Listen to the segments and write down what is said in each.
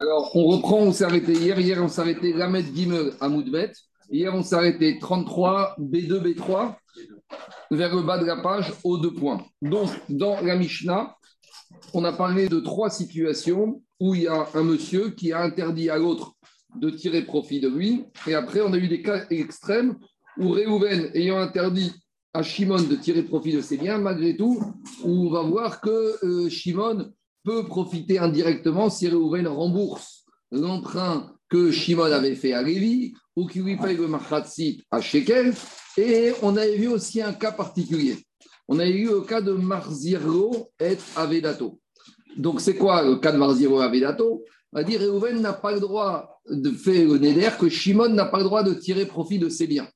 Alors, on reprend, on s'est arrêté hier. Hier, on s'est arrêté Lamed Gimel à Moudbet. Hier, on s'est arrêté 33, B2, B3, vers le bas de la page, aux deux points. Donc, dans la Mishnah, on a parlé de trois situations où il y a un monsieur qui a interdit à l'autre de tirer profit de lui. Et après, on a eu des cas extrêmes où Réhouven, ayant interdit à Shimon de tirer profit de ses biens, malgré tout, on va voir que euh, Shimon peut profiter indirectement si Réhouven rembourse l'emprunt que Shimon avait fait à Lévi ou qu'il lui paye le Machatsit à Shekel. Et on avait vu aussi un cas particulier. On avait eu le cas de Marziro et Avedato. Donc, c'est quoi le cas de Marziro et Avedato? On va dire Réhouven n'a pas le droit de faire le Neder, que Shimon n'a pas le droit de tirer profit de ses biens.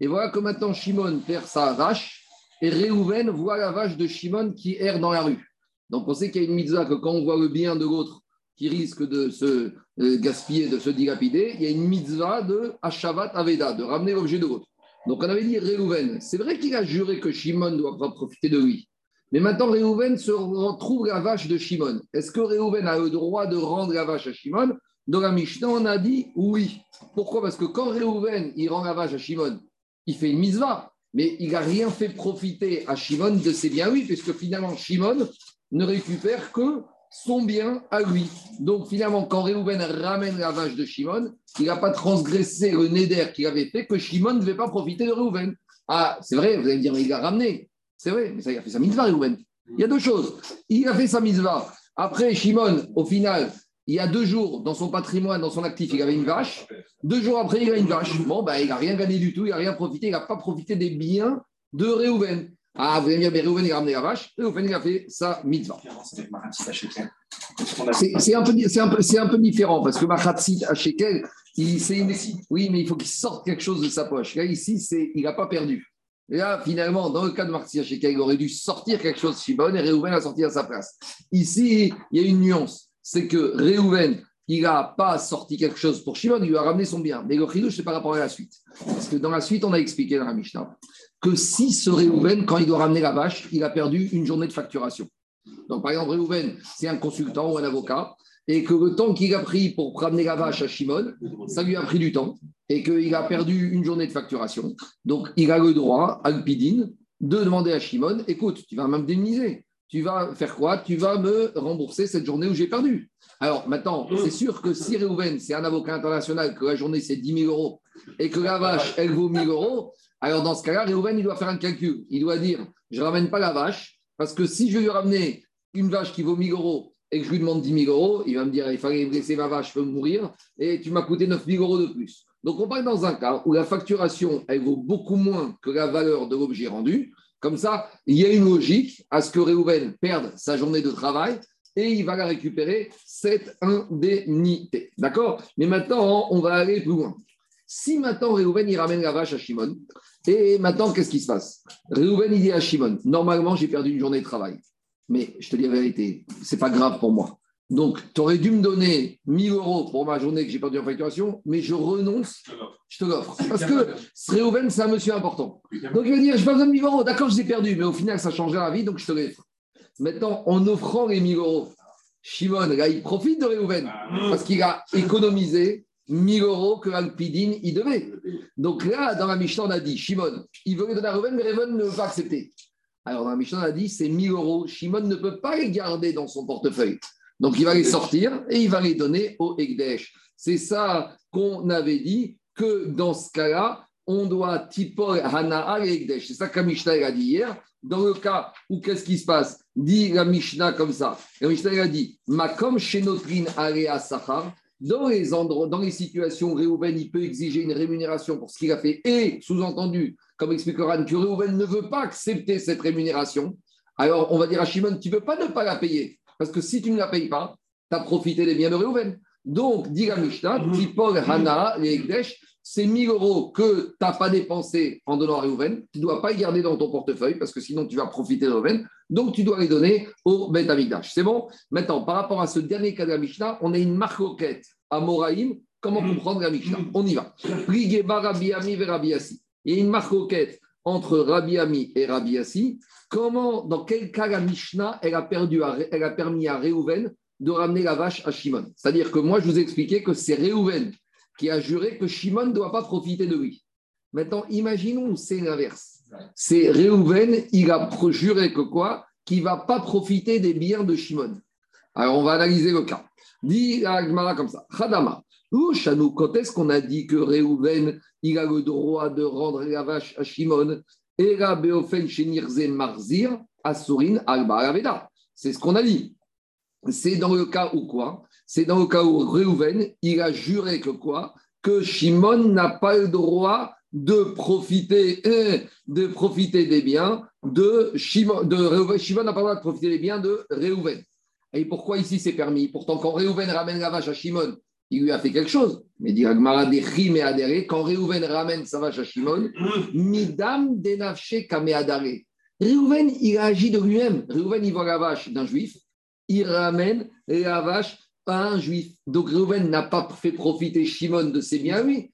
Et voilà que maintenant Shimon perd sa vache et Réhouven voit la vache de Shimon qui erre dans la rue. Donc on sait qu'il y a une mitzvah que quand on voit le bien de l'autre qui risque de se euh, gaspiller, de se dilapider, il y a une mitzvah de Ashavat Aveda, de ramener l'objet de l'autre. Donc on avait dit Réhouven, c'est vrai qu'il a juré que Shimon doit profiter de lui. Mais maintenant Réhouven se retrouve la vache de Shimon. Est-ce que Réhouven a le droit de rendre la vache à Shimon? Dans la Mishnah, on a dit oui. Pourquoi? Parce que quand Réhouven il rend la vache à Shimon, il fait une mitzvah, mais il n'a rien fait profiter à Shimon de ses biens, oui, puisque finalement Shimon ne récupère que son bien à lui. Donc finalement, quand Réhouven ramène la vache de Shimon, il n'a pas transgressé le néder qu'il avait fait, que Shimon ne devait pas profiter de Réhouven. Ah, c'est vrai, vous allez me dire, mais il l'a ramené. C'est vrai, mais ça, il a fait sa mitzvah, Réhouven. Il y a deux choses. Il a fait sa mitzvah. Après, Shimon, au final, il y a deux jours, dans son patrimoine, dans son actif, il avait une vache. Deux jours après, il a une vache. Bon, ben, il n'a rien gagné du tout, il n'a rien profité, il n'a pas profité des biens de Réhouven. Ah, vous dire, mais Réhouven, il a ramené la vache. Réhouven, il a fait sa mitzvah. C'est un, peu, différent parce que Machatzit à Shekel, il, une, oui, mais il faut qu'il sorte quelque chose de sa poche. Là, ici, il n'a pas perdu. Là, finalement, dans le cas de Marcia Shekel, il aurait dû sortir quelque chose de Shibon et Réhouven a sorti à sa place. Ici, il y a une nuance c'est que Réhouven, il n'a pas sorti quelque chose pour Shimon, il lui a ramené son bien. Mais le chidouche, c'est par rapport à la suite. Parce que dans la suite, on a expliqué dans la Mishnah que si ce Réhouven, quand il doit ramener la vache, il a perdu une journée de facturation. Donc, par exemple, Réhouven, c'est un consultant ou un avocat, et que le temps qu'il a pris pour ramener la vache à Shimon, ça lui a pris du temps, et qu'il a perdu une journée de facturation. Donc, il a le droit, Alpidine, de demander à Shimon écoute, tu vas m'indemniser tu vas faire quoi? Tu vas me rembourser cette journée où j'ai perdu. Alors maintenant, c'est sûr que si Réhouven, c'est un avocat international, que la journée c'est 10 000 euros et que la vache, elle vaut 1000 euros, alors dans ce cas-là, Réhouven, il doit faire un calcul. Il doit dire je ne ramène pas la vache parce que si je vais lui ramener une vache qui vaut 1000 euros et que je lui demande 10 000 euros, il va me dire il fallait laisser ma vache, je peux mourir et tu m'as coûté 9 000 euros de plus. Donc on parle dans un cas où la facturation, elle vaut beaucoup moins que la valeur de l'objet rendu. Comme ça, il y a une logique à ce que Réhouven perde sa journée de travail et il va la récupérer cette indemnité. D'accord? Mais maintenant, on va aller plus loin. Si maintenant Réhouven, il ramène la vache à Shimon, et maintenant, qu'est-ce qui se passe? Réhouven, il dit à Shimon, normalement, j'ai perdu une journée de travail. Mais je te dis la vérité, c'est pas grave pour moi. Donc, tu aurais dû me donner 1000 euros pour ma journée que j'ai perdu en facturation, mais je renonce, je te l'offre. Parce que Réhouven, c'est un monsieur important. Donc, il va dire, je n'ai pas besoin de 1000 euros. D'accord, je les ai perdus, mais au final, ça changeait la vie, donc je te l'offre. Maintenant, en offrant les 1000 euros, Shimon, là, il profite de Réhouven parce qu'il a économisé 1000 euros que Alpidine il devait. Donc là, dans la Mishnah, on a dit, Shimon, il veut les donner à Réhouven, mais Réhouven ne veut pas accepter. Alors dans la Mishnah, on a dit, c'est 1000 euros. Shimon ne peut pas les garder dans son portefeuille. Donc il va les sortir et il va les donner au Ekdesh. C'est ça qu'on avait dit que dans ce cas-là, on doit tipol hana et Ekdesh. C'est ça que la Mishnah a dit hier. Dans le cas où qu'est-ce qui se passe? Dit la Mishnah comme ça. La Mishnah a dit Makom shenotrin area sachar. Dans les, endroits, dans les situations où Réhouven il peut exiger une rémunération pour ce qu'il a fait, et sous-entendu, comme explique Ran, que Réhouven ne veut pas accepter cette rémunération, alors on va dire à Shimon, tu ne peux pas ne pas la payer. Parce que si tu ne la payes pas, tu as profité des biens de Réhouven. Donc, dit la Mishnah, Tipol Hana, les c'est 1000 euros que tu n'as pas dépensé en donnant à Réhouven. Tu ne dois pas les garder dans ton portefeuille parce que sinon tu vas profiter de Réhouven. Donc, tu dois les donner au Bet. C'est bon? Maintenant, par rapport à ce dernier cas de la Mishnah, on a une marcoquette à Moraïm. Comment mm. comprendre la Mishnah mm. On y va. Il y a une marcoquette entre Rabbi Ami et Rabbi Yassi, comment, dans quel cas la Mishnah, elle a, perdu elle a permis à Réhouven de ramener la vache à Shimon? C'est-à-dire que moi, je vous ai expliqué que c'est Réhouven qui a juré que Shimon ne doit pas profiter de lui. Maintenant, imaginons, c'est l'inverse. C'est Réhouven, il a juré que quoi? Qu'il ne va pas profiter des biens de Shimon. Alors, on va analyser le cas. Dit Agmara comme ça. Khadama. Chanou, quand est-ce qu'on a dit que Réhouven, il a le droit de rendre la vache à Shimon Et la Beofen Shenirze Marzir, Asurin Alba C'est ce qu'on a dit. C'est dans le cas où quoi? C'est dans le cas où Réhouven, il a juré que quoi? Que Shimon n'a pas le droit de profiter, euh, de profiter des biens de Shimon. De Shimon n'a pas le droit de profiter des biens de Réhouven. Et pourquoi ici c'est permis? Pourtant, quand Réhouven ramène la vache à Shimon, il lui a fait quelque chose. Mais dit Agmara des et adhéré, quand Réhouven ramène sa vache à Shimon, Midam denafche kame adare. Réhouven, il a agi de lui-même. Réhouven, il voit la vache d'un juif, il ramène la vache un juif. Donc Réhouven n'a pas fait profiter Shimon de ses biens, oui.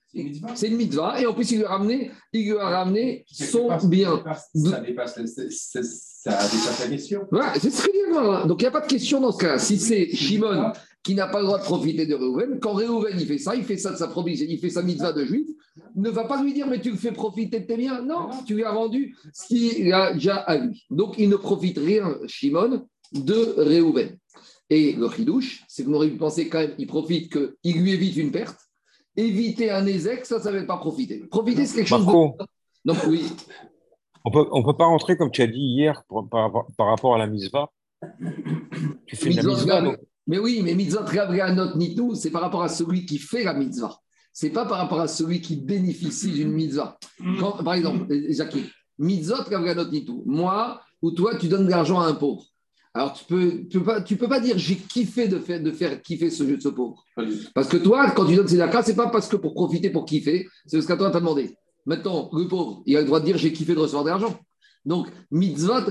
C'est une mitzvah. Et en plus, il lui a ramené, il lui a ramené son bien. Ça dépasse, la question. c'est ce qu'il Donc il n'y a pas de question dans ce cas. Si c'est Shimon qui n'a pas le droit de profiter de Réhouven, quand Réhouven il fait ça, il fait ça de sa province, il fait sa mitzvah de juif, ne va pas lui dire mais tu le fais profiter de tes biens. Non, tu lui as rendu ce qu'il a déjà à lui. Donc il ne profite rien, Shimon, de Réhouven. Et le chidouche, c'est qu'on aurait pu penser quand même, il profite qu'il lui évite une perte. Éviter un ézec, ça, ça ne va pas profiter. Profiter, c'est quelque chose de. Donc, oui. On peut, ne peut pas rentrer, comme tu as dit hier, par, rapport à la misva. Tu fais la mitzvah. Mais oui, mais mitzvah ni nitou, c'est par rapport à celui qui fait la mitzvah. C'est pas par rapport à celui qui bénéficie d'une mitzvah. par exemple, Jacques, mitzvah ni nitou. Moi ou toi, tu donnes de l'argent à un pauvre. Alors, tu peux, tu peux, pas, tu peux pas dire j'ai kiffé de faire, de faire kiffer ce jeu de ce pauvre. Parce que toi, quand tu donnes ces ce c'est pas parce que pour profiter, pour kiffer, c'est parce qu'à toi, t'a demandé. Maintenant, le pauvre, il a le droit de dire j'ai kiffé de recevoir de l'argent. Donc, mitzvah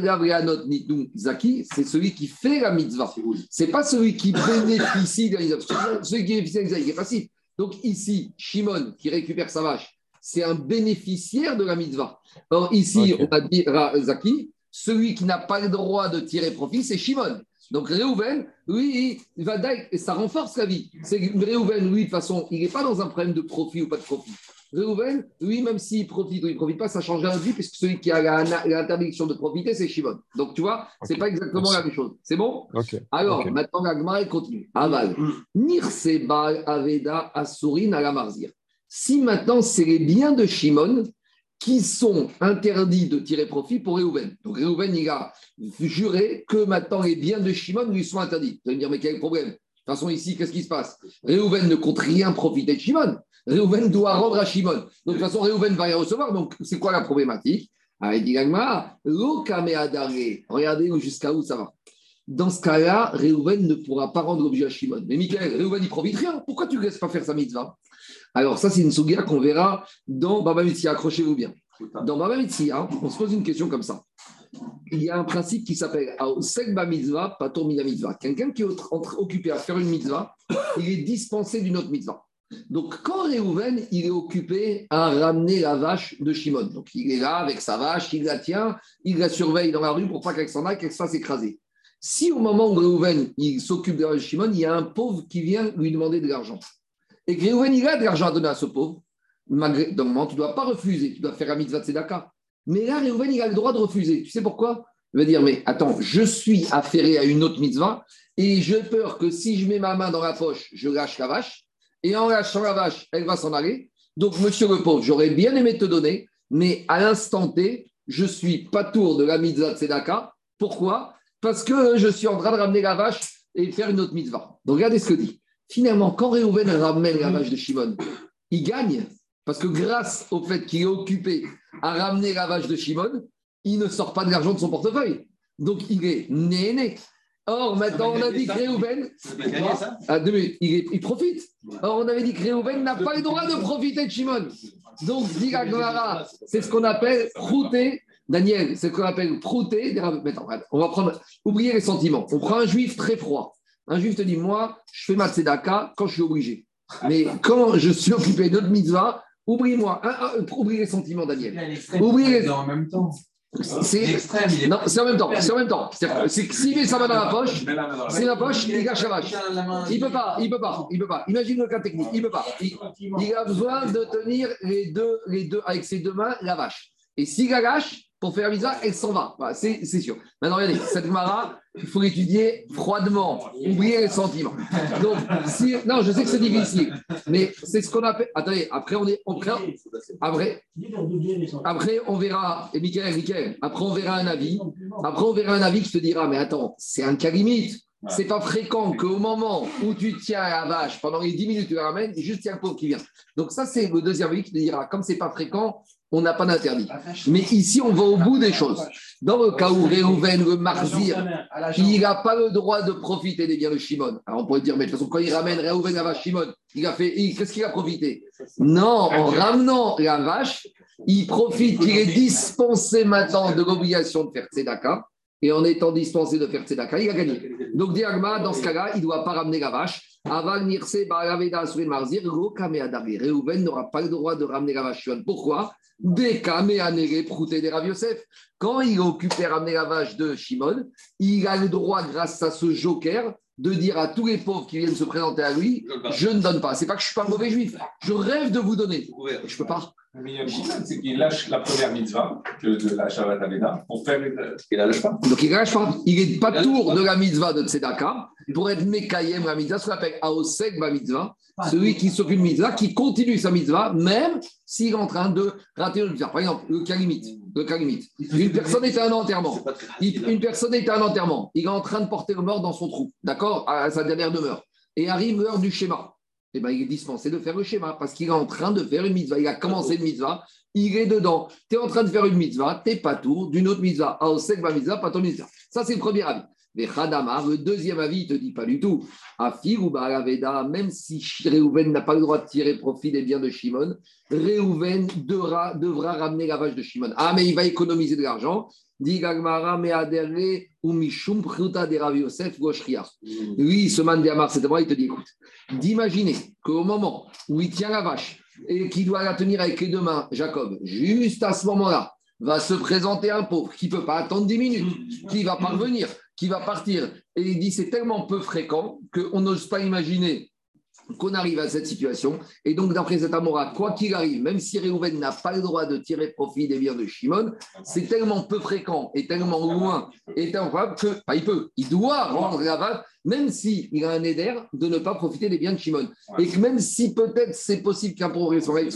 nitung zaki, c'est celui qui fait la mitzvah. C'est pas celui qui bénéficie de la mitzvah. Celui qui bénéficie de la mitzvah, il est passif. Donc, ici, Shimon, qui récupère sa vache, c'est un bénéficiaire de la mitzvah. Or, ici, on a dit Zaki, celui qui n'a pas le droit de tirer profit, c'est Shimon. Donc Réhouven, lui, il va et ça renforce la vie. C'est Réhouven, lui, de toute façon, il n'est pas dans un problème de profit ou pas de profit. Réhouven, lui, même s'il profite ou il ne profite pas, ça change rien de vie, puisque celui qui a l'interdiction de profiter, c'est Shimon. Donc, tu vois, ce n'est pas exactement la même chose. C'est bon? Alors, maintenant, la continue. Aval. Nirsebal Aveda Asurin à la Marzir. Si maintenant, c'est les biens de Shimon qui sont interdits de tirer profit pour Réhouven. Donc Réhouven, il a juré que maintenant les biens de Shimon lui sont interdits. Vous allez me dire, mais quel problème? De toute façon, ici, qu'est-ce qui se passe? Réhouven ne compte rien profiter de Shimon. Réhouven doit rendre à Shimon. Donc de toute façon, Réhouven va rien recevoir. Donc c'est quoi la problématique? Ah, Regardez jusqu'à où ça va. Dans ce cas-là, Réhouven ne pourra pas rendre l'objet à Shimon. Mais Michael, Réhouven, il profite rien. Pourquoi tu ne laisses pas faire sa mitzvah? Alors, ça, c'est une souga qu'on verra dans Baba Mitzia. Accrochez-vous bien. Dans Baba Mitzia, on se pose une question comme ça. Il y a un principe qui s'appelle Sekba Mitzvah, Pator Mitzvah. Quelqu'un qui est occupé à faire une mitzvah, il est dispensé d'une autre mitzvah. Donc, quand Réhouven, il est occupé à ramener la vache de Shimon. Donc, il est là avec sa vache, il la tient, il la surveille dans la rue pour pas qu'elle s'en aille, qu'elle se fasse écraser. Si au moment où Réhouven, il s'occupe de la vache de Shimon, il y a un pauvre qui vient lui demander de l'argent. Et que il a de l'argent à donner à ce pauvre. Malgré, moment, tu ne dois pas refuser, tu dois faire un mitzvah de tzedaka. Mais là, Réhouven, il a le droit de refuser. Tu sais pourquoi? Il va dire, mais attends, je suis affairé à une autre mitzvah et j'ai peur que si je mets ma main dans la poche, je lâche la vache. Et en lâchant la vache, elle va s'en aller. Donc, monsieur le pauvre, j'aurais bien aimé te donner, mais à l'instant T, je suis pas tour de la mitzvah de tzedaka. Pourquoi? Parce que je suis en train de ramener la vache et faire une autre mitzvah. Donc, regardez ce que dit. Finalement, quand Réhouven ramène la vache de Shimon, il gagne parce que grâce au fait qu'il est occupé à ramener la vache de Shimon, il ne sort pas de l'argent de son portefeuille. Donc il est né Or, maintenant, on a dit que Réhouven. Ah, il, il, profite. Or, on avait dit que Réhouven n'a pas le droit de profiter de Shimon. Donc, dit c'est ce qu'on appelle prouter. Daniel, c'est ce qu'on appelle prouter. On va prendre. Oubliez les sentiments. On prend un juif très froid. Un juif te dit, moi, je fais ma tzedaka quand je suis obligé. Mais quand je suis occupé d'autres mitzvahs, oublie-moi. Oublie les sentiments, Daniel. Oublie les... En même temps. C'est extrême. non, c'est en même temps. C'est en même temps. C'est que s'il met sa main dans la poche, c'est la- poche, il gâche la vache. Il peut pas, il peut pas, il peut pas. Imagine le cas technique, il peut pas. Il, il a besoin de tenir les deux, les deux, avec ses deux mains, la vache. Et s'il la lâche, pour faire la visa, elle s'en va. C'est sûr. Maintenant, regardez, cette mara, il faut l'étudier froidement, oublier les sentiments. Donc, non, je sais que c'est difficile, mais c'est ce qu'on appelle. Attendez, après, on est. On, après, après, on verra, et Michael, Michael, après, on verra un avis. Après, on verra un avis qui te dira, mais attends, c'est un cas limite. C'est pas fréquent qu'au moment où tu tiens la vache, pendant les 10 minutes, tu la ramènes, juste il y a un pauvre qui vient. Donc, ça, c'est le deuxième avis qui te dira, comme c'est pas fréquent, on n'a pas d'interdit. Mais ici, on va au bout des choses. Dans le cas où Réhouven, le Marzir, il n'a pas le droit de profiter des biens de Shimon. Alors on pourrait dire, mais de toute façon, quand il ramène Réhouven la vache Shimon, il a fait, il- qu'est-ce qu'il a profité? Non, en ramenant la vache, il profite qu'il est dispensé maintenant de l'obligation de faire Tzedaka. Et en étant dispensé de faire Tzedaka, il a gagné. Donc, Diagma, dans ce cas-là, il ne doit pas ramener la vache. Aval Nirse, Baraveda, Marzir. Réhouven n'aura pas le droit de ramener la vache Shimon. Pourquoi? Des Kameanere, Prouté Rav Yosef. Quand il à ramener la vache de Shimon, il a le droit, grâce à ce joker, de dire à tous les pauvres qui viennent se présenter à lui, je ne donne pas. C'est pas que je suis pas un mauvais juif. Je rêve de vous donner. Je peux pas. Mais il y a un problème, c'est qu'il lâche la première mitzvah que de la Shabbat Aveda pour faire une. Il la lâche pas. Donc il lâche pas. Il est pas tour de la mitzvah de Tzedaka pour être Mekayem la mitzvah, ce qu'on appelle Aosek ba mitzvah, celui qui s'occupe de mitzvah, qui continue sa mitzvah, même s'il est en train de rater une mitzvah. Par exemple, le cas limite. Une personne est à un enterrement. Il- une personne est à un enterrement. Il est en train de porter le mort dans son trou, d'accord, à sa dernière demeure. Et arrive l'heure du schéma. Eh ben, il est dispensé de faire le schéma parce qu'il est en train de faire une mitzvah. Il a commencé une mitzvah, il est dedans. Tu es en train de faire une mitzvah, tu pas tour d'une autre mitzvah. Aosek ba mitzvah, pas ton mitzvah. Ça, c'est le premier avis. Le deuxième avis, il ne te dit pas du tout. Afir ou Baraveda, même si Réhouven n'a pas le droit de tirer profit des biens de Shimon, Réhouven devra, devra ramener la vache de Shimon. Ah, mais il va économiser de l'argent. Dit Gagmara, mais adere ou mishum pruta de Rav Yosef goshria. Lui, ce man d'Amar, c'est il te dit écoute, d'imaginer qu'au moment où il tient la vache et qu'il doit la tenir avec les deux mains, Jacob, juste à ce moment-là, va se présenter un pauvre qui ne peut pas attendre 10 minutes, qui va parvenir, qui va partir. Et il dit c'est tellement peu fréquent qu'on n'ose pas imaginer qu'on arrive à cette situation. Et donc, d'après cet Amora, quoi qu'il arrive, même si Réhouven n'a pas le droit de tirer profit des biens de Shimon, c'est tellement peu fréquent et tellement loin et tellement probable que, pas il peut, il doit rendre la même s'il a un éder, de ne pas profiter des biens de Shimon. Et que même si peut-être c'est possible qu'un pauvre soit avec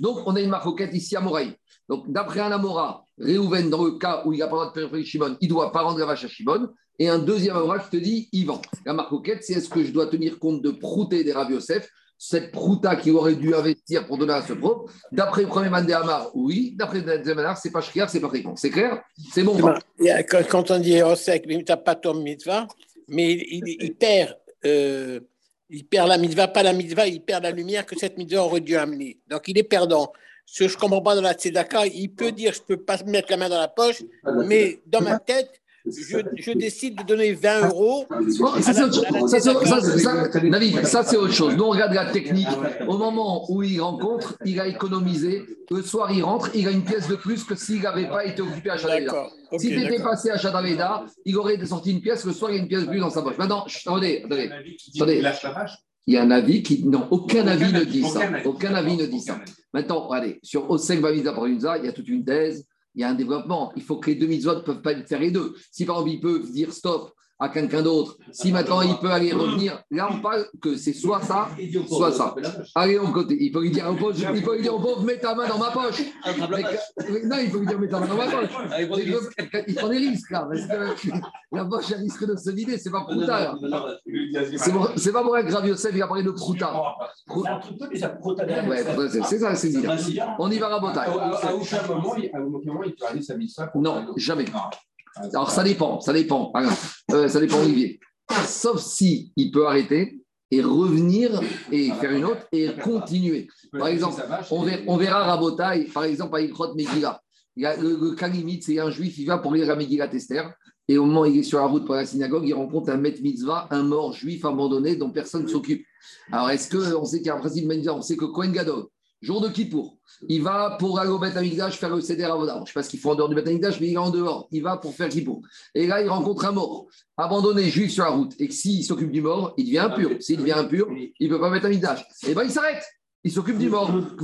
donc on a une maroquette ici à Moraï. Donc, d'après un Amora, Réhouven, dans le cas où il n'a pas le droit de profit Shimon, il ne doit pas rendre la vache à Shimon. Et un deuxième Amora qui te il vend. La marcoquette, c'est est-ce que je dois tenir compte de prouter des Rav Yosef, cette prouta qu'il aurait dû investir pour donner à ce pauvre D'après le premier Mandé Amar, oui. D'après le deuxième Amar, c'est pas clair, c'est pas fréquent. C'est clair? C'est bon. Ben, il y a- quand, on dit Osek, tu n'as pas ton mitzvah, mais il, il- il perd, euh, il perd la mitzvah, pas la mitzvah, il perd la lumière que cette mitzvah aurait dû amener. Donc il est perdant. Ce que je ne comprends pas dans la tzedaka, il peut dire je ne peux pas mettre la main dans la poche, mais dans ma tête, je, je décide de donner 20 euros. Oh, ça, c'est autre chose. Ça, c'est- ça, c'est- ça, David, ça, c'est autre chose. Nous, on regarde la technique. Au moment où il rencontre, il a économisé. Le soir, il rentre, il a une pièce de plus que s'il n'avait pas été occupé à Chadaveda. Si tu étais d'accord. passé à Chadaveda, il aurait sorti une pièce. Le soir, il y a une pièce de plus dans sa poche. Maintenant, chut, attendez, attendez. Il y a un avis qui. Non, aucun avis ne dit Aucun ça. avis. Aucun avis ne dit ça. Maintenant, regardez, sur Osek Bamiza Parunza, il y a toute une thèse, il y a un développement. Il faut que les deux mitzvot ne peuvent pas faire les deux. Si par exemple, ils peuvent dire stop à quelqu'un d'autre, si maintenant il peut aller revenir, là on parle que c'est soit ça, soit ça. Allez, on côté. Il faut lui dire au pauvre, il faut lui dire au pauvre, mets ta main dans ma poche. Mais non, il faut lui dire, mets ta main dans ma poche. Il prend des risques là, parce que la poche, elle risque de se vider, c'est pas Prouta. là. C'est pas pour un grave Yosef, il a parlé de Prouta. Ouais, c'est c'est ça, c'est. On y va rabotage. À aucun moment, il- à aucun moment, il peut aller sa Non, jamais. Alors ça dépend, ça dépend. Euh, ça dépend Olivier. Sauf si il peut arrêter et revenir et faire une autre et continuer. Par exemple, On verra, on verra par exemple, à Ikrot Megillah. Il y a le, le cas limite, c'est un juif, il va pour lire la Megillah Tester. Et au moment où il est sur la route pour la synagogue, il rencontre un maître mitzvah, un mort juif abandonné dont personne ne s'occupe. Alors, est-ce qu'on sait qu'il y a un principe mitzvah On sait que Kohen Gadol, jour de Kippour, il va pour aller au Beth faire le Seder Avodah. Je ne sais pas ce qu'il faut en dehors du Beth mais il est en dehors. Il va pour faire Kippour. Et là, il rencontre un mort, abandonné, juif sur la route. Et s'il s'occupe du mort, il devient impur. S'il devient impur, il ne peut pas mettre Amikdash. Et bien, il s'arrête. Il s'occupe du mort. Donc,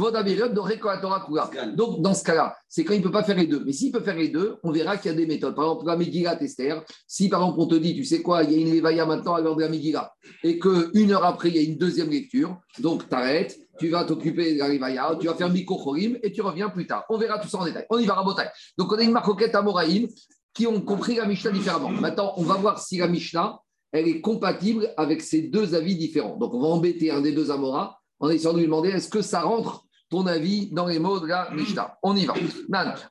dans ce cas-là, c'est quand il ne peut pas faire les deux. Mais s'il peut faire les deux, on verra qu'il y a des méthodes. Par exemple, la Megillah Esther, si par exemple on te dit, tu sais quoi, il y a une Levaya maintenant à l'heure de la Megillah, et qu'une heure après, il y a une deuxième lecture, donc tu arrêtes, tu vas t'occuper de la Levaya, tu vas faire Miko Chorim, et tu reviens plus tard. On verra tout ça en détail. On y va, Rabotai. Donc, on a une marcoquette à Moraïm qui ont compris la Mishnah différemment. Maintenant, on va voir si la Mishnah, elle est compatible avec ces deux avis différents. Donc, on va embêter un des deux Amora en essayant de lui demander est-ce que ça rentre ton avis dans les mots de la Mishnah? On y va.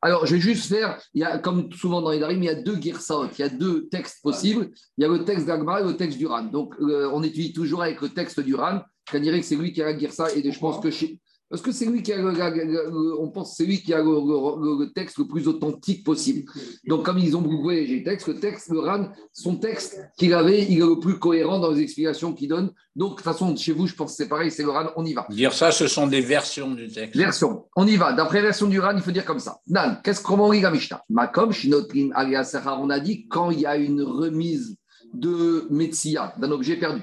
Alors, je vais juste faire, il y a, comme souvent dans les Darim, il y a deux Girsot, il y a deux textes possibles. Il y a le texte d'Agmara et le texte du Ran. Donc, euh, on étudie toujours avec le texte du Ran. On dirait que c'est lui qui a la Girsa et je pense que chez, parce que c'est lui qui a, le, on pense c'est lui qui a le, texte le plus authentique possible. Donc, comme ils ont beaucoup les textes, le texte, le RAN, son texte qu'il avait, il est le plus cohérent dans les explications qu'il donne. Donc, de toute façon, chez vous, je pense que c'est pareil, c'est le RAN, on y va. Dire ça, ce sont des versions du texte. Version, on y va. D'après la version du RAN, il faut dire comme ça. Nan, qu'est-ce qu'on dit la Mishnah? Makom, Shinotrim, on a dit quand il y a une remise de Metsia, d'un objet perdu,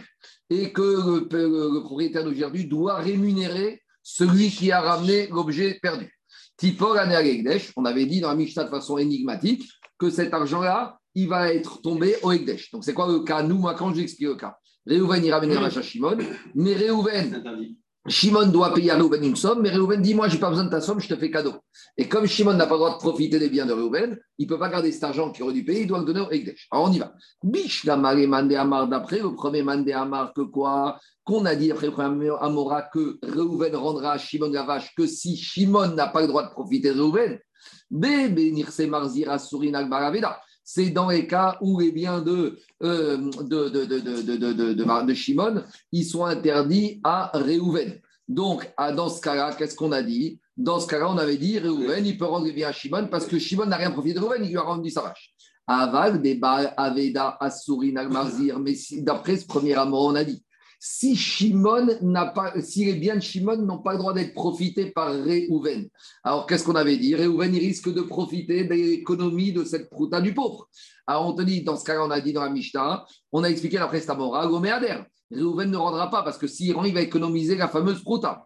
et que le, le, le propriétaire d'objet doit rémunérer celui qui a ramené l'objet perdu. Tipor on avait dit dans la Mishnah de façon énigmatique que cet argent-là, il va être tombé au Egdesh. Donc c'est quoi le cas? Nous, moi, quand j'explique le cas, Réhouven, il ramène à Shimon, mais Réhouven, Shimon doit payer à Reuven une somme, mais Reuven dit Moi, je n'ai pas besoin de ta somme, je te fais cadeau. Et comme Shimon n'a pas le droit de profiter des biens de Reuven, il ne peut pas garder cet argent qu'il aurait dû payer, il doit le donner au Ekdesh. Alors, on y va. Bish, Mandé Amar d'après, le premier Mandé Amar, que quoi? Qu'on a dit après le premier Amora que Reuven rendra à Shimon la vache que si Shimon n'a pas le droit de profiter de Reuven. Bébé Nirse Marzira Surin Baraveda c'est dans les cas où les biens de, euh, de, de, de, de, Shimon, ils sont interdits à Réhouven. Donc, à, dans ce cas-là, qu'est-ce qu'on a dit? Dans ce cas-là, on avait dit Réhouven, il peut rendre les biens à Shimon parce que Shimon n'a rien profité de Réhouven, il lui a rendu sa vache. Aval, Baal, Aveda, Assurin, Almazir, mais d'après ce premier amour, on a dit si Shimon n'a pas, si les biens de Shimon n'ont pas le droit d'être profités par Réhouven. Alors qu'est-ce qu'on avait dit? Réhouven, il risque de profiter de l'économie de cette prouta du pauvre. Alors on te dit, dans ce cas-là, on a dit dans la Mishnah, on a expliqué la Prestamora, Goméader. Réhouven ne rendra pas parce que s'il rend, il va économiser la fameuse prouta.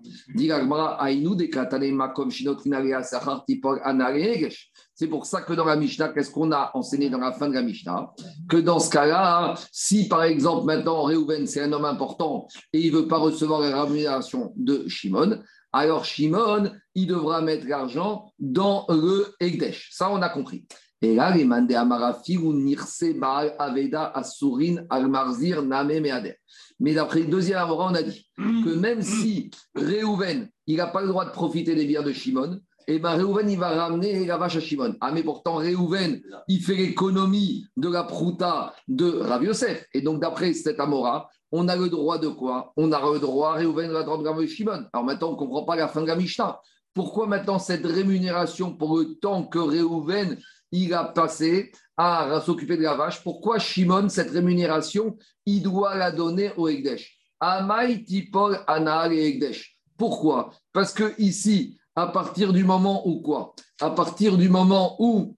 C'est pour ça que dans la Mishnah, qu'est-ce qu'on a enseigné dans la fin de la Mishnah? Que dans ce cas-là, si par exemple maintenant Réhouven c'est un homme important et il ne veut pas recevoir la rémunération de Shimon, alors Shimon, il devra mettre l'argent dans le Egdesh. Ça, on a compris. Et là, les mandé amarafi ou nirse baal aveda asurin al-marzir name meader. Mais d'après le deuxième Amora, on a dit que même si Réhouven, il n'a pas le droit de profiter des biens de Shimon, et eh bien Réhouven, il va ramener la vache à Shimon. Ah, mais pourtant, Réhouven, il fait l'économie de la prouta de Rav Yosef. Et donc, d'après cet Amora, on a le droit de quoi? On a le droit, Réhouven va rendre Rav Shimon. Alors maintenant, on ne comprend pas la fin de la Mishnah. Pourquoi maintenant cette rémunération pour le temps que Réhouven il a passé à s'occuper de la vache Pourquoi Shimon, cette rémunération, il doit la donner au Egdesh Amai Tipol Anal et Egdesh. Pourquoi? Parce que ici, à partir du moment où quoi? À partir du moment où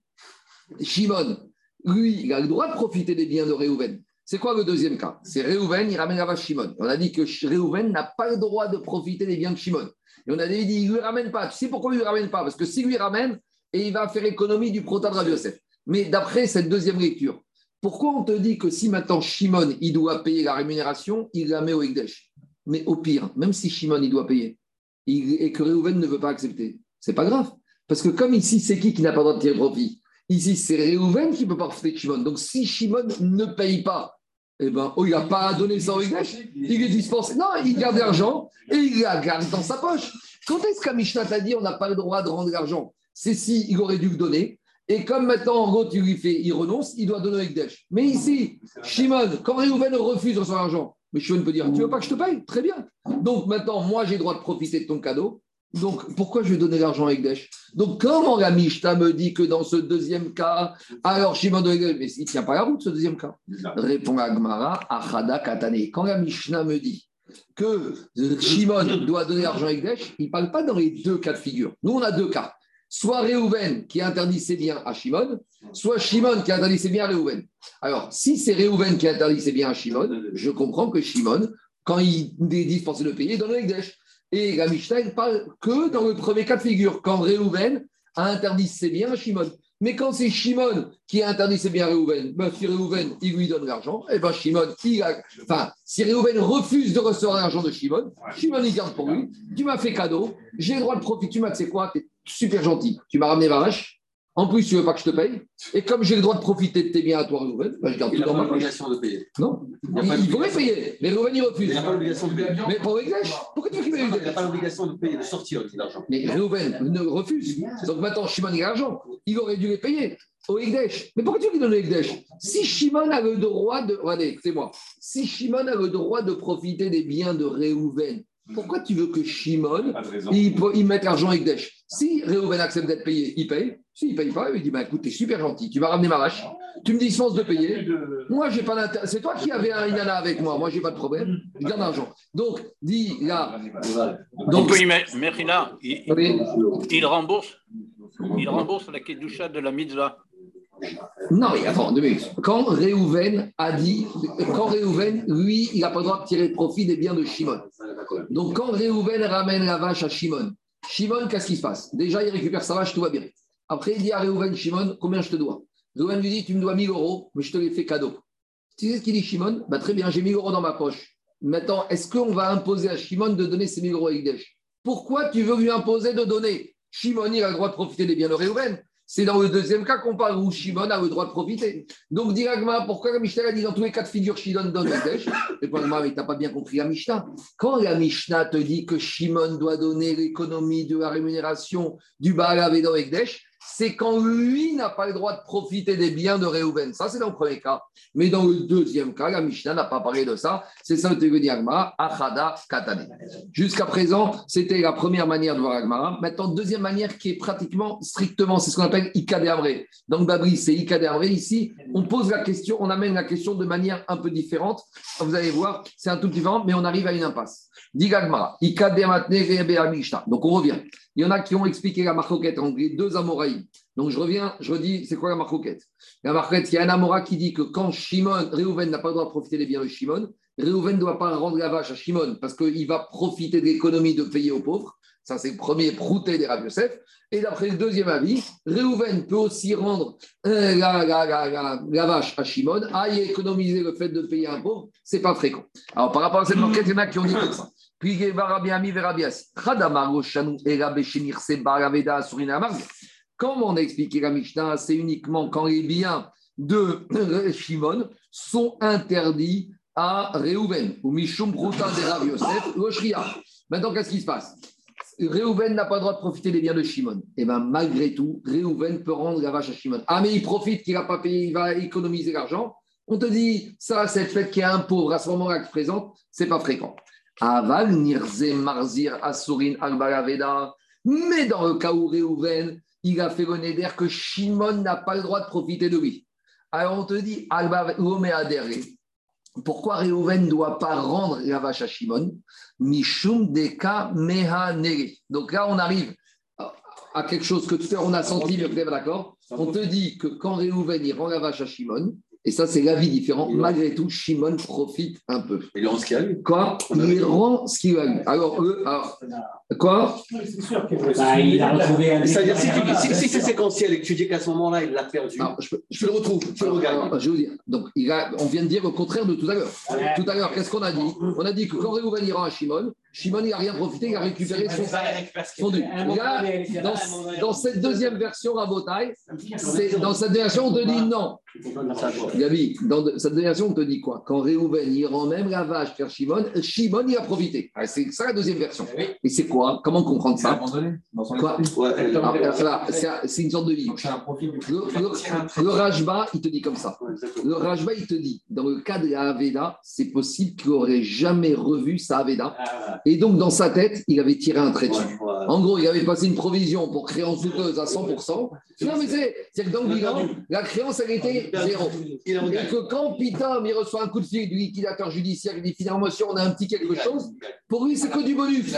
Shimon, lui, il a le droit de profiter des biens de Réhouven. C'est quoi le deuxième cas? C'est Réhouven, il ramène la vache Shimon. On a dit que Réhouven n'a pas le droit de profiter des biens de Shimon. Et on a dit, il ne lui ramène pas. Tu sais pourquoi il ne lui ramène pas? Parce que s'il lui ramène, et il va faire économie du prota de Yosef. Mais d'après cette deuxième lecture, pourquoi on te dit que si maintenant Shimon, il doit payer la rémunération, il la met au Ekdesh Mais au pire, même si Shimon, il doit payer, et que Reuven ne veut pas accepter. C'est pas grave. Parce que comme ici, c'est qui qui n'a pas le droit de tirer profit? Ici, c'est Reuven qui peut pas profiter de Shimon. Donc si Shimon ne paye pas, eh ben, oh, il n'a pas à donner ça au il est dispensé. Non, il garde l'argent et il la garde dans sa poche. Quand est-ce qu'Amishna t'a dit on n'a pas le droit de rendre l'argent? C'est si il aurait dû le donner. Et comme maintenant, en gros, tu lui fais, il renonce, il doit donner au Mais ici, Shimon, quand Reuven refuse son argent, mais Shimon peut dire Tu veux pas que je te paye? Très bien. Donc maintenant, moi, j'ai le droit de profiter de ton cadeau. Donc, pourquoi je vais donner l'argent à Egdesh Donc, comment la Mishnah me dit que dans ce deuxième cas, alors Shimon de Egdesh, mais il ne tient pas la route, ce deuxième cas Répond Agmara, Achada Katane. Quand la Mishnah me dit que Shimon doit donner l'argent à Ekdesh, il ne parle pas dans les deux cas de figure. Nous, on a deux cas. Soit Réhouven qui interdit ses biens à Shimon, soit Shimon qui interdit ses biens à Réhouven. Alors, si c'est Réhouven qui interdit ses biens à Shimon, je comprends que Shimon, quand il est dispensé de payer, donne Ekdesh. Et la Mishnah parle que dans le premier cas de figure, quand Réhouven a interdit ses biens à Shimon. Mais quand c'est Shimon qui a interdit ses biens à Réhouven, ben, si Réhouven, il lui donne l'argent, et ben Shimon, il a... enfin, si Réhouven refuse de recevoir l'argent de Shimon, Shimon, il garde pour lui. Tu m'as fait cadeau, j'ai le droit de profiter. Tu m'as, c'est quoi? Tu es super gentil. Tu m'as ramené ma vache. En plus, tu veux pas que je te paye. Et comme j'ai le droit de profiter de tes biens à toi, Réhouven, ben, je garde Il tout dans pas ma l'obligation de payer. Non, Il il, pourrait payer, mais Réhouven, il refuse. Il n'a pas l'obligation de payer. Mais pour Ekdesh, pourquoi tu veux qu'il paye Il n'a pas l'obligation de payer, de sortir avec l'argent. Mais Réhouven ne refuse. Donc maintenant, Shimon, a l'argent. Il aurait dû les payer au Ekdesh. Mais pourquoi tu veux qu'il donne au Ekdesh Si Shimon a le droit de. Regardez, c'est moi. Si Shimon a le droit de profiter des biens de Réhouven, pourquoi tu veux que Shimon il, mette l'argent au Ekdesh Si Réhouven accepte d'être payé, il paye. S'il ne paye pas, il dit bah, écoute, t'es super gentil, tu vas ramener ma vache, tu me dispenses de payer. Moi, j'ai pas d'intérêt. C'est toi qui avais un Inanna avec moi. Moi, j'ai pas de problème. Je garde l'argent. Donc, dis là. On Donc, peut y mettre, Merina, il, Oui. il rembourse, il rembourse la kedusha de la mitzvah. Non, mais attends, deux minutes. Quand Réhouven a dit, quand Réhouven, lui, il n'a pas le droit de tirer profit des biens de Shimon. Donc, quand Réhouven ramène la vache à Shimon, Shimon, qu'est-ce qui se passe? Déjà, il récupère sa vache, tout va bien. Après, il dit à Réhouven, Shimon, combien je te dois? Réhouven lui dit, tu me dois 1000 euros, mais je te les fais cadeau. Tu sais ce qu'il dit, Shimon? Bah, Très bien, j'ai 1000 euros dans ma poche. Maintenant, est-ce qu'on va imposer à Shimon de donner ces 1000 euros à Igdesh Pourquoi tu veux lui imposer de donner? Shimon, il a le droit de profiter des biens de Réhouven. C'est dans le deuxième cas qu'on parle où Shimon a le droit de profiter. Donc, dit pourquoi la Mishnah a dit dans tous les cas de figure, Shimon donne Igdesh Et Agma, mais tu n'as pas bien compris la Mishnah. Quand la Mishnah te dit que Shimon doit donner l'économie de la rémunération du Baal Avedon Ekdesh, c'est quand lui n'a pas le droit de profiter des biens de Réhouven. Ça, c'est dans le premier cas. Mais dans le deuxième cas, la Mishnah n'a pas parlé de ça. C'est ça dire Agmara, Achada Katane. Jusqu'à présent, c'était la première manière de voir Agmara. Maintenant, deuxième manière qui est pratiquement strictement, c'est ce qu'on appelle Ikade Amré. Donc, Babri, c'est Ikade Amré. Ici, on pose la question, on amène la question de manière un peu différente. Vous allez voir, c'est un tout différent, mais on arrive à une impasse. Donc, on revient. Il y en a qui ont expliqué la marcoquette les deux Amoraïs. Donc, je reviens, je redis, c'est quoi la marcoquette La marcoquette, il y a un Amora qui dit que quand Shimon, Réhouven n'a pas le droit de profiter des biens de Shimon, Réhouven ne doit pas rendre la vache à Shimon parce qu'il va profiter de l'économie de payer aux pauvres. Ça, c'est le premier prouté des Rav Yosef. Et d'après le deuxième avis, Réhouven peut aussi rendre euh, la, vache à Shimon, aille économiser le fait de payer un pauvre, c'est pas fréquent. Alors, par rapport à cette marquette, il y en a qui ont dit comme ça. Puis, y. Comme on a expliqué la Mishnah, c'est uniquement quand les biens de Shimon sont interdits à Réhouven, ou Mishum de. Maintenant, qu'est-ce qui se passe? Réhouven n'a pas le droit de profiter des biens de Shimon. Et bien, malgré tout, Réhouven peut rendre la vache à Shimon. Ah, mais il profite qu'il n'a pas payé, il va économiser l'argent. On te dit, ça, cette fête qui est un pauvre à ce moment-là qui se présente, c'est pas fréquent. Aval, Nirze, Marzir, Asurin, Albaraveda. Mais dans le cas où Réhouven, il a fait le neder que Shimon n'a pas le droit de profiter de lui. Alors on te dit. Pourquoi Réhouven ne doit pas rendre la vache à Shimon? Mishum deka meha. Donc là, on arrive à- quelque chose que tout à l'heure on a senti, d'accord. On te dit que quand Réhouven il rend la vache à Shimon, et ça c'est l'avis différent, malgré tout, Shimon profite un peu. Il en ce qu'il a lui. Quoi? Il rend ce qu'il a eu. Alors, eux, alors, quoi? Bah, il a retrouvé un. C'est-à-dire, si, tu- si, si c'est séquentiel et que tu dis qu'à ce moment-là, il l'a perdu, Alors, je, peux- je le retrouves, tu le regagnes. alors, je vais vous dire. Donc, il a- on vient de dire le contraire de tout à l'heure. Tout à l'heure, qu'est-ce qu'on a dit? On a dit que quand Réhouven ira à Shimon, Shimon il n'a rien profité, il a récupéré son, son dû. Là, dans, dans cette deuxième version à Botaï, c'est- dans cette version, on te dit non. Gabi, dans cette version, on te dit quoi? Quand Réhouven rend même la vache vers Shimon, Shimon il a profité. Ah, C'est ça la deuxième version. Et c'est quoi? Comment comprendre ça abandonné dans son Quoi esprit. Ouais, elle- Alors, voilà, c'est un- c'est une sorte de vie. Le, le, le Rajba, il te dit comme ça. Ouais. Le Rajba, il te dit, dans le cas de la Aveda, c'est possible qu'il n'aurait jamais revu sa Aveda. Ah, Et donc, dans sa tête, il avait tiré un trait dessus. ouais. En gros, il avait passé une provision pour créance douteuse à 100%. Non, mais c'est c'est que dans le bilan, la créance, elle était zéro. Et que quand Pitam, il reçoit un coup de fil du liquidateur judiciaire, il dit finalement, si on a un petit quelque chose, pour lui, c'est que du bonus.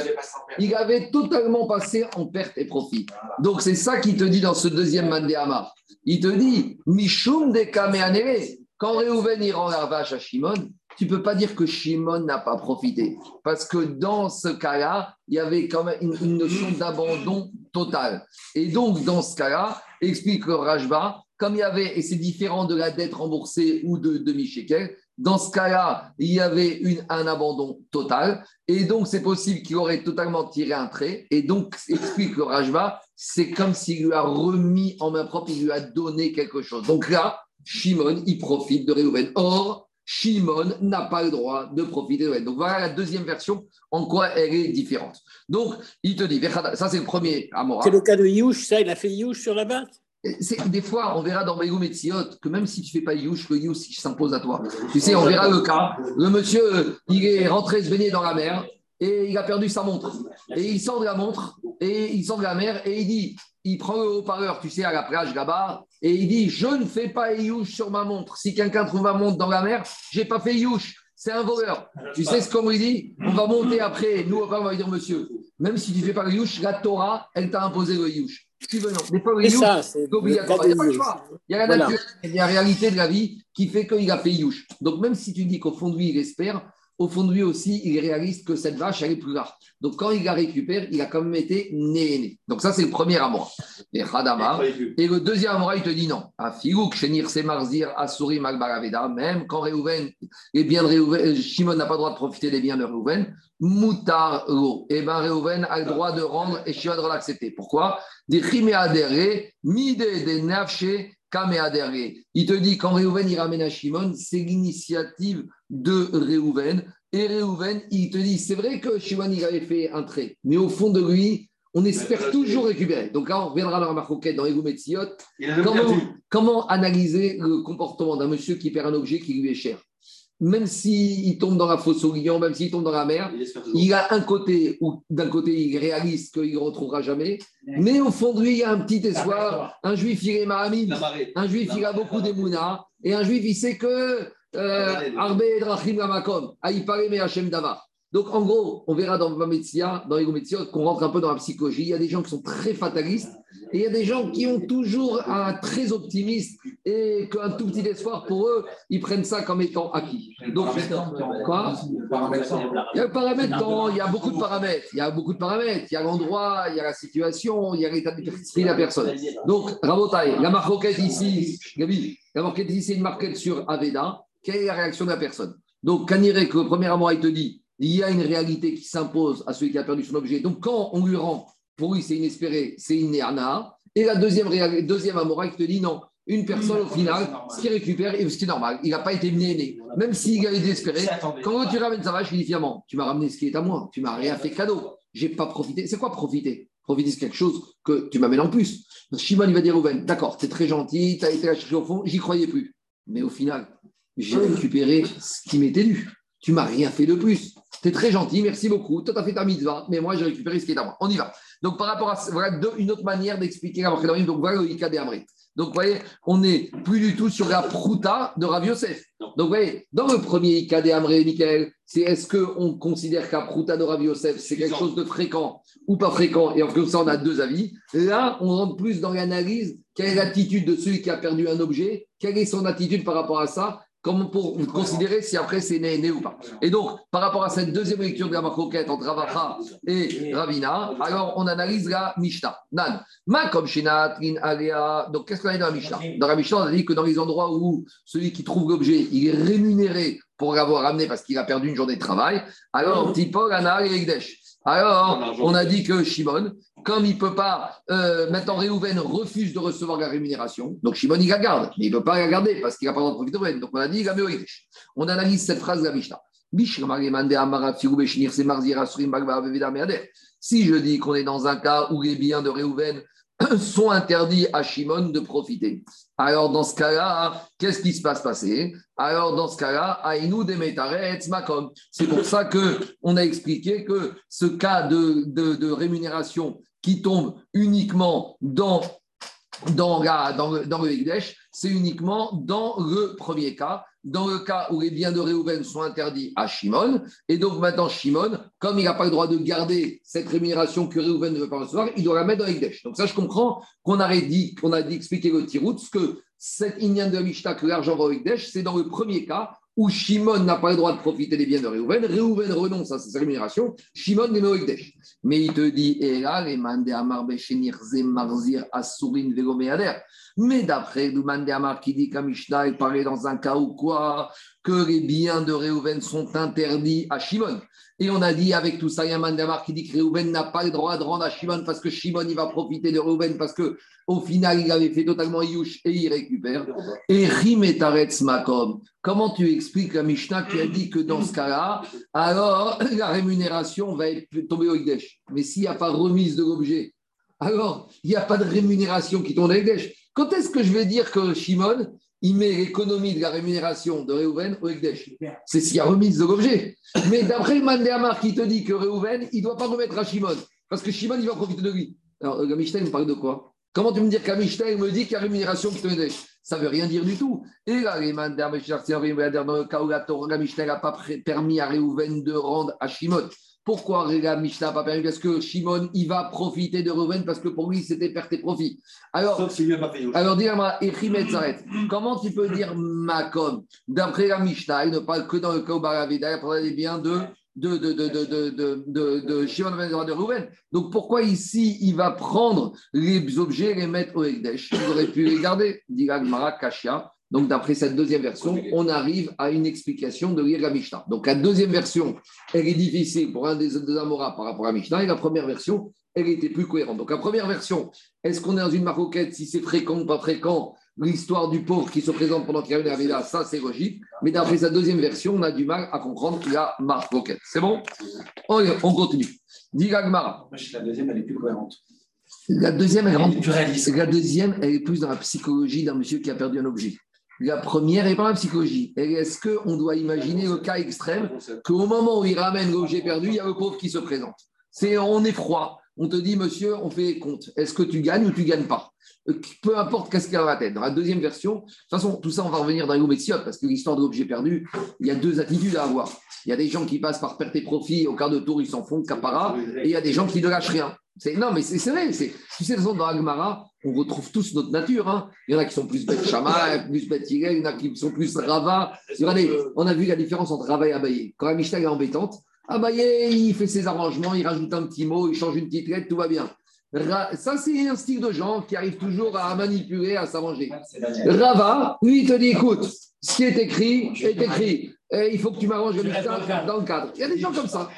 Il avait totalement passé en perte et profit. Donc, c'est ça qu'il te dit dans ce deuxième Mandéama. Il te dit, Mishum de Kamehanere. Quand Réhouven il la vache à Shimon, tu peux pas dire que Shimon n'a pas profité. Parce que dans ce cas-là, il y avait quand même une, notion d'abandon total. Et donc, dans ce cas-là, explique Rajba, comme il y avait, et c'est différent de la dette remboursée ou de demi-shekel, dans ce cas-là, il y avait un abandon total. Et donc, c'est possible qu'il aurait totalement tiré un trait. Et donc, explique le Rajba, c'est comme s'il lui a remis en main propre, il lui a donné quelque chose. Donc là, Shimon, il profite de Réhouven. Or, Shimon n'a pas le droit de profiter de. Donc voilà la deuxième version, en quoi elle est différente. Donc, il te dit, ça c'est le premier Amora. C'est le cas de Youch, ça, il a fait Youch sur la base Des fois, on verra dans Megoum et Tsiot que même si tu fais pas Youch, le Youch s'impose à toi. Tu sais, on verra le cas. Le monsieur, il est rentré se baigner dans la mer et il a perdu sa montre. Et il sort de la montre et il sort de la mer et il dit, il prend le haut-parleur, tu sais, à la plage là-bas, et il dit, je ne fais pas Youch sur ma montre. Si quelqu'un trouve ma montre dans la mer, j'ai pas fait Youch. C'est un voleur. Tu sais ce qu'on lui dit? On va monter après. Nous, on va lui dire, monsieur, même si tu fais pas le Youch, la Torah, elle t'a imposé le Youch. Des fois, le ça, c'est obligatoire. Il n'y a pas le choix. Il y a la Voilà. nature, il y a la réalité de la vie qui fait qu'il a fait Youch. Donc, même si tu dis qu'au fond de lui, il espère, au fond de lui aussi, il réalise que cette vache, elle est plus rare. Donc, quand il la récupère, il a quand même été né. Donc, ça, c'est le premier amour. Et. Et le deuxième amour, il te dit non. À Figouk, Chenir Semarzir, Asuri Magbaraveda, même quand Réhouven, les biens de Réhouven, Shimon n'a pas le droit de profiter des biens de Réhouven, Moutar Lo. Eh bien, Réhouven a le droit de rendre et Shimon doit l'accepter. Pourquoi? Des Mide des Nafché. Il te dit quand Réhouven il ramène à Shimon, c'est l'initiative de Réhouven. Et Réhouven, il te dit c'est vrai que Shimon il avait fait un trait, mais au fond de lui, on espère toujours récupérer. Donc là, on reviendra dans la marcoquette, dans même Comment, comment analyser le comportement d'un monsieur qui perd un objet qui lui est cher? Même s'il tombe dans la fosse au lion, même s'il tombe dans la mer, Il a un côté où d'un côté il réalise qu'il ne retrouvera jamais, mais au fond de lui, il y a un petit espoir. Un juif, il est marée. un juif, il a beaucoup d'émouna, et un juif, il sait que Arbe Drachim Lamakom, Aïpare Me Hachem Davar. Donc, en gros, on verra dans Mametsia, dans Ego Metsia, qu'on rentre un peu dans la psychologie. Il y a des gens qui sont très fatalistes et il y a des gens qui ont toujours un très optimiste et qu'un tout petit espoir pour eux, ils prennent ça comme étant acquis. Donc, quoi? Il y a le paramètre temps, il y a beaucoup de paramètres. Il y a beaucoup de paramètres. Il y a l'endroit, il y a la situation, il y a l'état d'esprit de la personne. Donc, Rabotai, la marquette ici, Gabi, la marquette ici, c'est une marquette sur Aveda. Quelle est la réaction de la personne? Donc, Kanirek, que le premier amour, il te dit, il y a une réalité qui s'impose à celui qui a perdu son objet. Donc, quand on lui rend, pour lui, c'est inespéré, c'est une néana. Et la deuxième, réa- deuxième amour, il te dit, non, une personne, au final, ce qu'il récupère, et ce qui est normal, il n'a pas été né. Même s'il a été espéré, quand tu ramènes sa vache, il dit finalement, tu m'as ramené ce qui est à moi, tu m'as rien fait cadeau, j'ai pas profité. C'est quoi profiter? Profiter, c'est quelque chose que tu m'amènes en plus. Shimon, il va dire Rouven, d'accord, t'es très gentil, t'as été la au fond, j'y croyais plus. Mais au final, j'ai récupéré ce qui m'était dû. Tu m'as rien fait de plus. T'es très gentil, merci beaucoup. Toi, t'as fait ta mitzvah, mais moi, j'ai récupéré ce qui est à moi. On y va. Donc, par rapport à voilà deux- une autre manière d'expliquer la marque d'Amrim. Donc, voilà le Ika Amré. Donc, vous voyez, on n'est plus du tout sur la prouta de Rav Yosef. Donc, vous voyez, dans le premier Ika Amré, Michael, c'est est-ce qu'on considère qu'à prouta de Rav Yosef, c'est quelque chose de fréquent ou pas fréquent? Et en fait, ça, on a deux avis. Là, on rentre plus dans l'analyse. Quelle est l'attitude de celui qui a perdu un objet? Quelle est son attitude par rapport à ça? Comment pour considérer si après c'est né, né ou pas Et donc, par rapport à cette deuxième lecture de la marcoquette entre Ravacha et Ravina, alors on analyse la Mishnah. Nan, ma comme Alea. Donc, qu'est-ce qu'on a dans la Mishnah? Dans la Mishnah, on a dit que dans les endroits où celui qui trouve l'objet, il est rémunéré pour l'avoir amené parce qu'il a perdu une journée de travail, alors, Tipol, Ana et Egdesh. Alors, on a dit que Shimon, comme il ne peut pas, euh, maintenant Réhouven refuse de recevoir la rémunération, donc Shimon il la garde, mais il ne peut pas la garder parce qu'il n'a pas le droit de profiter de Réhouven. Donc on a dit il a mis au. On analyse cette phrase de la Mishnah. Si je dis qu'on est dans un cas où les biens de Réhouven sont interdits à Shimon de profiter. Alors, dans ce cas-là, qu'est-ce qui se passe passer? Alors, dans ce cas-là, Aïnou. C'est pour ça qu'on a expliqué que ce cas de, rémunération qui tombe uniquement dans le, dans c'est uniquement dans le premier cas, dans le cas où les biens de Réhouven sont interdits à Shimon. Et donc maintenant, Shimon, comme il n'a pas le droit de garder cette rémunération que Réhouven ne veut pas recevoir, il doit la mettre dans l'Ekdesh. Donc ça, je comprends qu'on a dit, qu'on a dit expliquer le tirout, que cette Inyan de Mishnah, que l'argent va au Ekdesh, c'est dans le premier cas où Shimon n'a pas le droit de profiter des biens de Réhouven, Réhouven renonce à sa rémunération, Shimon les met au Mais il te dit, mais d'après Douman Amar qui dit qu'à Mishnah, il parlait dans un cas où quoi Que les biens de Réhouven sont interdits à Shimon. Et on a dit avec tout ça, il y a un qui dit que Réhouven n'a pas le droit de rendre à Shimon parce que Shimon, il va profiter de Réhouven parce que au final, il avait fait totalement Yush et il récupère. Et Rimetaretz Makom. Comment tu expliques la Mishnah qui a dit que dans ce cas-là, alors la rémunération va tombée au Higdesh Mais s'il n'y a pas remise de l'objet, alors il n'y a pas de rémunération qui tombe au Higdesh. Quand est-ce que je vais dire que Shimon, il met l'économie de la rémunération de Reuven au Ekdesh. C'est s'il y a remise de l'objet. Mais d'après Mandéamar qui te dit que Reuven, il ne doit pas remettre à Shimon, parce que Shimon, il va profiter de lui. Alors, le Mishnah, il parle de quoi? Comment tu me dire qu'Amishtaï me dit qu'il y a rémunération qui te Ça ne veut rien dire du tout. Et là, les dans le cas où n'a pas permis à Reuven de rendre à Shimon. Pourquoi la Mishnah n'a pas permis Parce que Shimon, il va profiter de Reuven parce que pour lui, c'était perte et profit. Alors, Sauf s'il pas payé alors dis-moi, comment tu peux dire Makom? D'après la Mishnah, il ne parle que dans le cas où Baravida, il parle des biens de de, de, de, de, de, de, de Shimon de Reuven. Donc pourquoi ici il va prendre les objets et les mettre au Ekdesh Il aurait pu les garder, dit Gmara Kashia. Donc, d'après cette deuxième version, on arrive à une explication de la Mishnah. Donc, la deuxième version, elle est difficile pour un des deux Amora par rapport à Mishnah, et la première version, elle était plus cohérente. Donc, la première version, est-ce qu'on est dans une maroquette, si c'est fréquent ou pas fréquent L'histoire du pauvre qui se présente pendant qu'il y a une ça c'est logique. Mais d'après sa deuxième version, on a du mal à comprendre la maroquette. C'est bon? On continue. Dis La deuxième, elle est plus cohérente. La deuxième, elle, est plus réaliste. La deuxième, elle est plus dans la psychologie d'un monsieur qui a perdu un objet. La première est pas la psychologie. Est-ce qu'on doit imaginer le cas extrême qu'au moment où il ramène l'objet perdu, il y a le pauvre qui se présente C'est On est froid. On te dit, monsieur, on fait les comptes. Est-ce que tu gagnes ou tu gagnes pas? Peu importe qu'est-ce qu'il y a dans la tête. Dans la deuxième version, de toute façon, tout ça, on va revenir dans les parce que l'histoire de l'objet perdu, il y a deux attitudes à avoir. Il y a des gens qui passent par perte et profit, au quart de tour, ils s'en font capara, et il y a des gens qui ne lâchent rien. Non, mais c'est vrai. Tu sais, dans Agmara, on retrouve tous notre nature. Hein. Il y en a qui sont plus bêtes Shama, plus bêtes il y en a qui sont plus Rava. on a vu la différence entre Rava et Abaye. Quand la Mishnah est embêtante, Abaye, il fait ses arrangements, il rajoute un petit mot, il change une petite lettre, tout va bien. Ça, c'est un style de gens qui arrivent toujours à manipuler, à s'arranger. Rava, lui, il te dit écoute, ce qui est écrit est écrit. Il faut que tu m'arranges dans le cadre. Il y a des gens comme ça.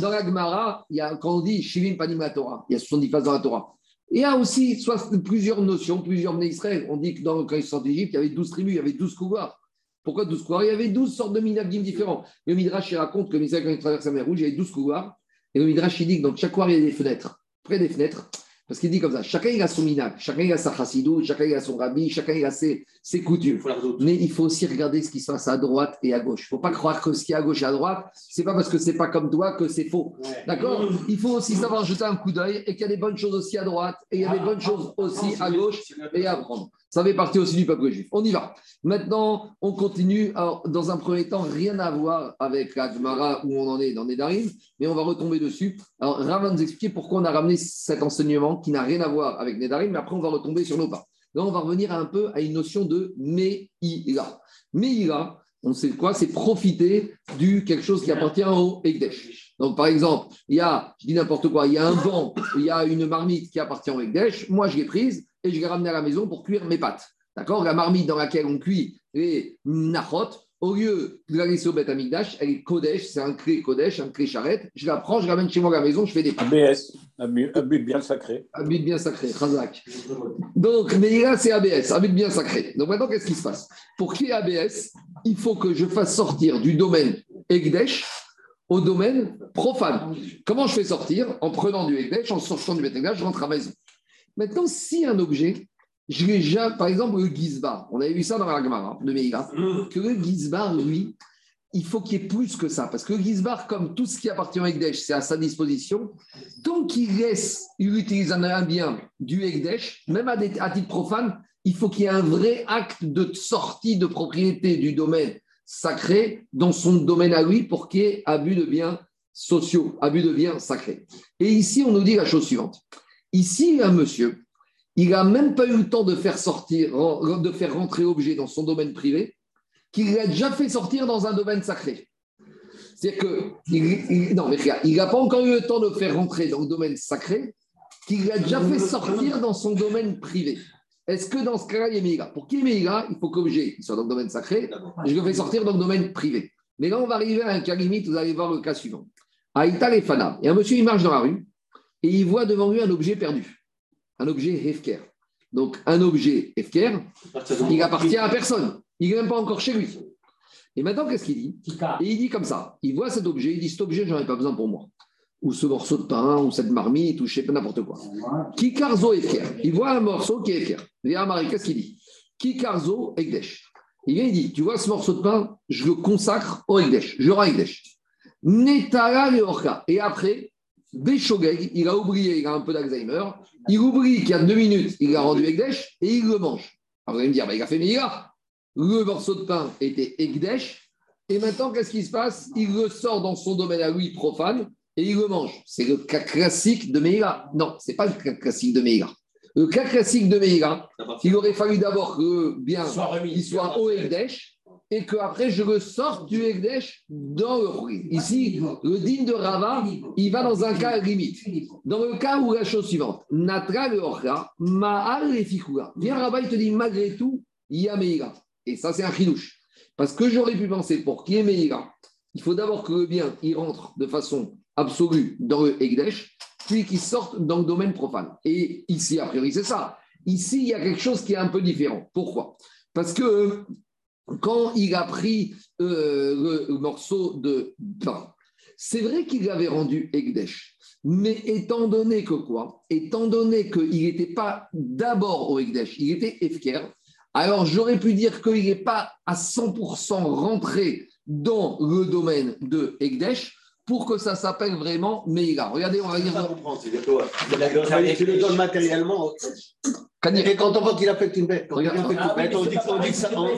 Dans la Gemara, il y a, quand on dit Shivim Panim la Torah, il y a 70 phases dans la Torah. Il y a aussi soit, plusieurs notions, plusieurs nés Israël. On dit que dans, quand ils sont d'Égypte, il y avait 12 tribus, il y avait 12 couloirs. Pourquoi 12 couloirs? Il y avait 12 sortes de minagim différents. Le Midrash il raconte que Israël, quand il traverse la mer Rouge, il y avait 12 couloirs. Et le Midrash il dit que dans chaque couloir, il y a des fenêtres. Près des fenêtres, parce qu'il dit comme ça, chacun il a son minag, chacun il a sa chassidou, chacun il a son rabbi, chacun il a ses, ses coutumes. Mais il faut aussi regarder ce qui se passe à droite et à gauche. Il ne faut pas croire que ce qui est à gauche et à droite, c'est pas parce que c'est pas comme toi que c'est faux. D'accord? Il faut aussi savoir jeter un coup d'œil et qu'il y a des bonnes choses aussi à droite et il y a des bonnes choses aussi à gauche et à apprendre. Ça fait partie aussi du peuple juif. On y va. Maintenant, on continue. Dans un premier temps, rien à voir avec la Gemara où on en est dans Nedarim, mais on va retomber dessus. Alors, Rav va nous expliquer pourquoi on a ramené cet enseignement qui n'a rien à voir avec Nedarim, mais après, on va retomber sur nos pas. Là, on va revenir un peu à une notion de Meïla. Meïla, on sait quoi C'est profiter du quelque chose qui appartient au Ekdesh. Donc, par exemple, il y a, je dis n'importe quoi, il y a un banc, il y a une marmite qui appartient au Ekdesh, moi je l'ai prise, et je l'ai ramené à la maison pour cuire mes pâtes. D'accord? La marmite dans laquelle on cuit les nachot, au lieu de la laisser au Beth Amigdash, elle est Kodesh, c'est un clé Kodesh, un clé charrette. Je la prends, je la ramène chez moi à la maison, je fais des pâtes. ABS, un but bien sacré. Un but bien sacré, Khazak. Donc, mais là, c'est ABS, un but bien sacré. Donc maintenant, qu'est-ce qui se passe? Pour qu'il y ait ABS, il faut que je fasse sortir du domaine Ekdesh au domaine profane. Comment je fais sortir? En prenant du Ekdesh, en sortant du Bet Ekdesh, je rentre à la maison. Maintenant, si un objet, je l'ai déjà, par exemple, le Gizbar, on avait vu ça dans la Gemara de Meïla, que le Gizbar, lui, il faut qu'il y ait plus que ça. Parce que le Gizbar, comme tout ce qui appartient au Ekdesh, c'est à sa disposition. Tant qu'il laisse, il utilise un bien du Ekdesh, même à, des- à titre profane, il faut qu'il y ait un vrai acte de sortie de propriété du domaine sacré dans son domaine à lui pour qu'il y ait abus de biens sociaux, abus de biens sacrés. Et ici, on nous dit la chose suivante. Ici, un monsieur, il n'a même pas eu le temps de faire sortir, de faire rentrer objet dans son domaine privé, qu'il l'a déjà fait sortir dans un domaine sacré. C'est-à-dire que, il, non, mais regarde, il n'a pas encore eu le temps de faire rentrer dans le domaine sacré, qu'il l'a déjà fait sortir dans son domaine privé. Est-ce que dans ce cas-là, il y a Meïga? Pour qu'il Meïga, il faut que l'objet soit dans le domaine sacré, je le fais sortir dans le domaine privé. Mais là, on va arriver à un cas limite, vous allez voir le cas suivant. Aïta et Fana. Et un monsieur, il marche dans la rue, et il voit devant lui un objet perdu. Un objet Hefker. Donc, un objet Hefker, il appartient à personne. Il n'est même pas encore chez lui. Et maintenant, qu'est-ce qu'il dit Et il dit comme ça il voit cet objet, il dit cet objet, j'en ai pas besoin pour moi. Ou ce morceau de pain, ou cette marmite, ou je sais pas n'importe quoi. Kikarzo Efker. Il voit un morceau qui est Efker. Il dit à Marie, qu'est-ce qu'il dit? Kikarzo Egdesh. Il vient, il dit Tu vois ce morceau de pain, je le consacre au Egdesh. Je rends Egdesh. Netara. Et après, Béchogeg, il a oublié, il a un peu d'Alzheimer. Il oublie qu'il y a deux minutes, il a rendu Egdesh et il le mange. Alors vous allez me dire bah, Il a fait Meïla. Le morceau de pain était Egdesh. Et maintenant, qu'est-ce qui se passe? Il le sort dans son domaine à lui profane et il le mange. C'est le cas classique de Meïla. Non, ce n'est pas le cas classique de Meïla. Le cas classique de Meïla, il aurait fallu d'abord que le bien il soit au Egdesh et qu'après je le sorte du Egdesh dans le. Ici, le digne de Rava, il va dans un cas limite. Dans le cas où la chose suivante, Natra le Ma'al et. Viens Rava, il te dit malgré tout, il y a. Et ça, c'est un chidouche. Parce que j'aurais pu penser, pour qu'il y ait il faut d'abord que le bien, il rentre de façon absolue dans le Egdesh, puis qu'il sorte dans le domaine profane. Et ici, a priori, c'est ça. Ici, il y a quelque chose qui est un peu différent. Pourquoi? Parce que quand il a pris euh, le, le morceau de pain, c'est vrai qu'il l'avait rendu Egdesh. Mais étant donné que quoi? Étant donné qu'il n'était pas d'abord au Egdesh, il était Efker, alors j'aurais pu dire qu'il n'est pas à 100% rentré dans le domaine de Egdesh pour que ça s'appelle vraiment Meïla. Regardez, on va Je dire. Tu le matériellement. Kanir, Et quand on voit qu'il a fait une bête, quand Regarde. fait une bête, on dit on dit que ça. on-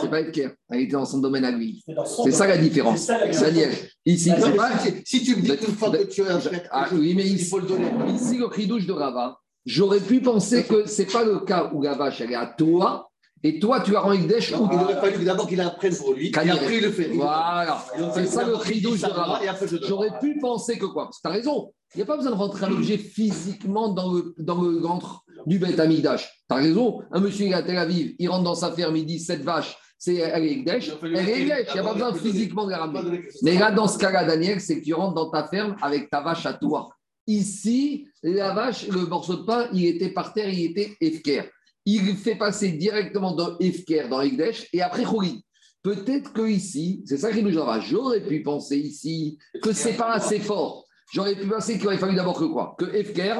c'est pas Efker, elle était dans son domaine à lui. C'est ça la différence. C'est ça la différence. Daniel, ici, Non, c'est mais pas. si- tu me dis qu'une fois que tu as un fait, Ah oui, mais il ici, faut le donner. ici le cri-douche de Rava, j'aurais pu penser que c'est pas le cas où la vache elle est à toi, et toi tu la rends Ekdesh ou Il aurait fallu d'abord qu'il la prenne pour lui, et Kanir. après il le fait. Voilà, c'est ça le qu'il cri-douche de Rava. J'aurais pu penser que quoi? Parce que tu as raison, il n'y a pas besoin de rentrer un objet physiquement dans le, dans le ventre du Beth Amidash. Tu as raison, un monsieur il est à Tel Aviv, il rentre dans sa ferme, il dit cette vache, c'est, elle est Ekdesh, elle est Ekdesh, il n'y a pas besoin physiquement de la ramener. Mais là, dans ce cas-là, Daniel, c'est que tu rentres dans ta ferme avec ta vache à toi. Ici, la vache, le morceau de pain, il était par terre, il était Efker. Il fait passer directement dans Efker, dans Ekdesh, et après Khouri. Peut-être que ici, c'est ça qui nous va. J'aurais pu penser ici que c'est pas assez fort. J'aurais pu penser qu'il aurait fallu d'abord que quoi Que Efker,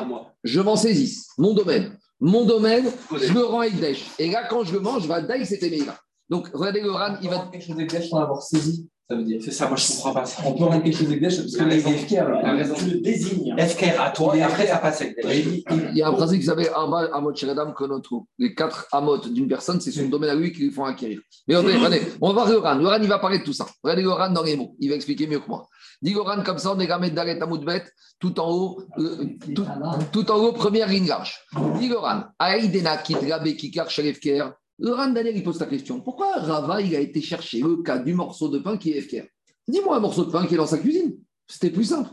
je m'en saisisse. Mon domaine. Mon domaine, je le rends Ekdesh. Et là, quand je le mange, je vais Daï, c'était Meïla. Donc, regardez le Ran, il va. quelque chose d'Egdesh sans l'avoir saisi, ça veut dire. C'est ça, moi je comprends pas ça. On peut rendre quelque chose d'Egdesh parce que les FKR, Tu le désignes. FKR à toi et après ça passe Egdesh. Il y a un principe qui s'appelle Arba Amot Sheredam Konotu. Les quatre Amot d'une personne, c'est son domaine à lui qui lui font acquérir. Mais regardez, regardez, on va voir le Ran. Le Ran, il va parler de tout ça. Regardez le Ran dans les mots. Il va expliquer mieux que moi. Dit le Ran comme ça, on est gamé d'Aret Amoudbet, tout en haut, euh, tout, tout en haut, première ligne large. Dit le Ran, Aïdena Kitrabe Kikar Shelefker. Le Ran Daniel, il pose ta question. Pourquoi Rava, il a été chercher le cas du morceau de pain qui est FKR Dis-moi un morceau de pain qui est dans sa cuisine. C'était plus simple.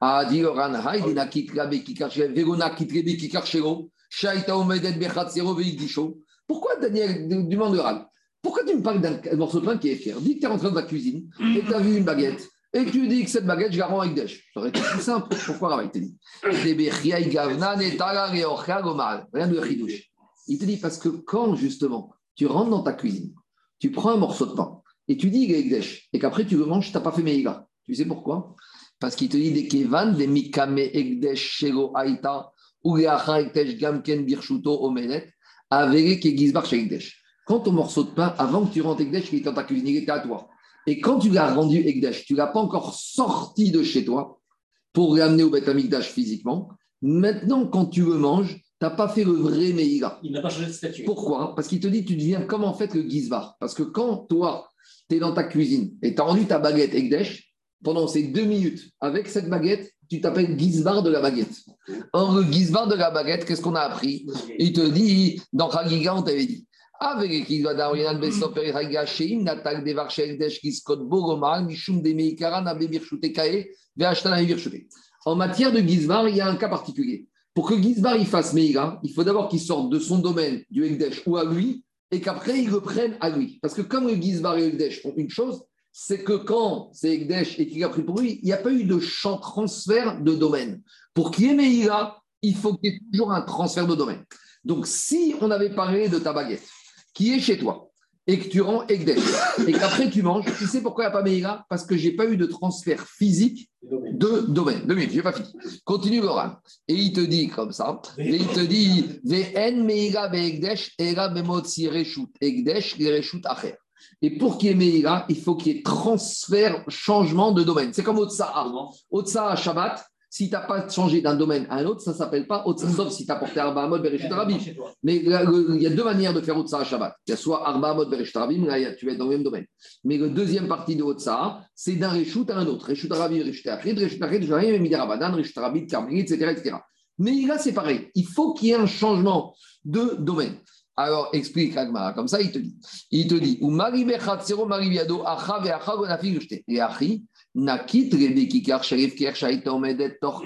Ah, dit le Ran, Haïdena Kitrabe Kikar Shelefker, Verona Kitrabe Kikar Shelo, Shaita Omedet Bechatzero Veigdisho. Pourquoi Daniel demande le Ran Pourquoi tu me parles d'un morceau de pain qui est FKR Dis que tu es rentré dans ta cuisine et tu as vu une baguette. Et tu dis que cette baguette, je la rends avec Desh. Ça aurait été plus simple. Pourquoi Rava, il te dit Rien de chidouche. Il te dit parce que quand justement tu rentres dans ta cuisine, tu prends un morceau de pain et tu dis il est Ekdesh, et qu'après tu le manges, tu n'as pas fait Meïga. Tu sais pourquoi? Parce qu'il te dit des Kevan, des Mikame Ekdesh Shelo Aïta, ou Ekdesh Gamken Birshuto Omenet, Avere Kegizbar Ekdesh. Quand ton morceau de pain, avant que tu rentres Ekdesh, il était dans ta cuisine, il était à toi. Et quand tu l'as rendu Ekdesh, tu ne l'as pas encore sorti de chez toi pour l'amener au Beth Amikdash physiquement. Maintenant, quand tu le manges, tu n'as pas fait le vrai Meïga. Il n'a pas changé de statut. Pourquoi? Parce qu'il te dit, tu deviens comme en fait le Gizbar. Parce que quand toi, tu es dans ta cuisine et tu as rendu ta baguette Ekdesh, pendant ces deux minutes, avec cette baguette, tu t'appelles Gizbar de la baguette. Or, le Gizbar de la baguette, qu'est-ce qu'on a appris? Il te dit, dans Chagiga, on t'avait dit, Veashtana Birchute. En matière de Gizbar, il y a un cas particulier. Pour que Gizbar il fasse Meïga, il faut d'abord qu'il sorte de son domaine, du Ekdesh ou à lui, et qu'après il le prenne à lui. Parce que comme le Gizbar et le font une chose, c'est que quand c'est Ekdesh et qu'il a pris pour lui, il n'y a pas eu de champ transfert de domaine. Pour qu'il y ait Meïga, il faut qu'il y ait toujours un transfert de domaine. Donc si on avait parlé de ta baguette, qui est chez toi, et que tu rends Ekdesh, et qu'après tu manges, tu sais pourquoi il n'y a pas Meïga Parce que je n'ai pas eu de transfert physique de domaine. Deux minutes, je n'ai pas fini. Continue l'oral. Et il te dit comme ça, et il te dit Ve'en Meïga ve'Ekdesh, era bemotzi reshut, reshut acher. Et pour qu'il y ait Meïga, il faut qu'il y ait transfert, changement de domaine. C'est comme Otsa'a. Otsa'a Shabbat, si tu n'as pas changé d'un domaine à un autre, ça ne s'appelle pas Otsa'a, sauf si tu as porté Arba Amod Bereshit Rabim. Mais il y a deux manières de faire Otsa'a Shabbat. Il y a soit Arba Amod Bereshit Rabim, là tu vas être dans le même domaine. Mais la deuxième partie de Otsa'a, c'est d'un Reshut à un autre. Reshut Rabim, Reshut Achid, Reshut Achid, Reshut Rabim, Midi Rabanan, Reshut Rabim, Karmeli, etc., etc. Mais là, c'est pareil. Il faut qu'il y ait un changement de domaine. Alors, explique Agmara, comme ça, il te dit. Il te dit, ou Mari Bechatzero, Mari Biado, Acha ve'acha gonafi yushte. Et Achi,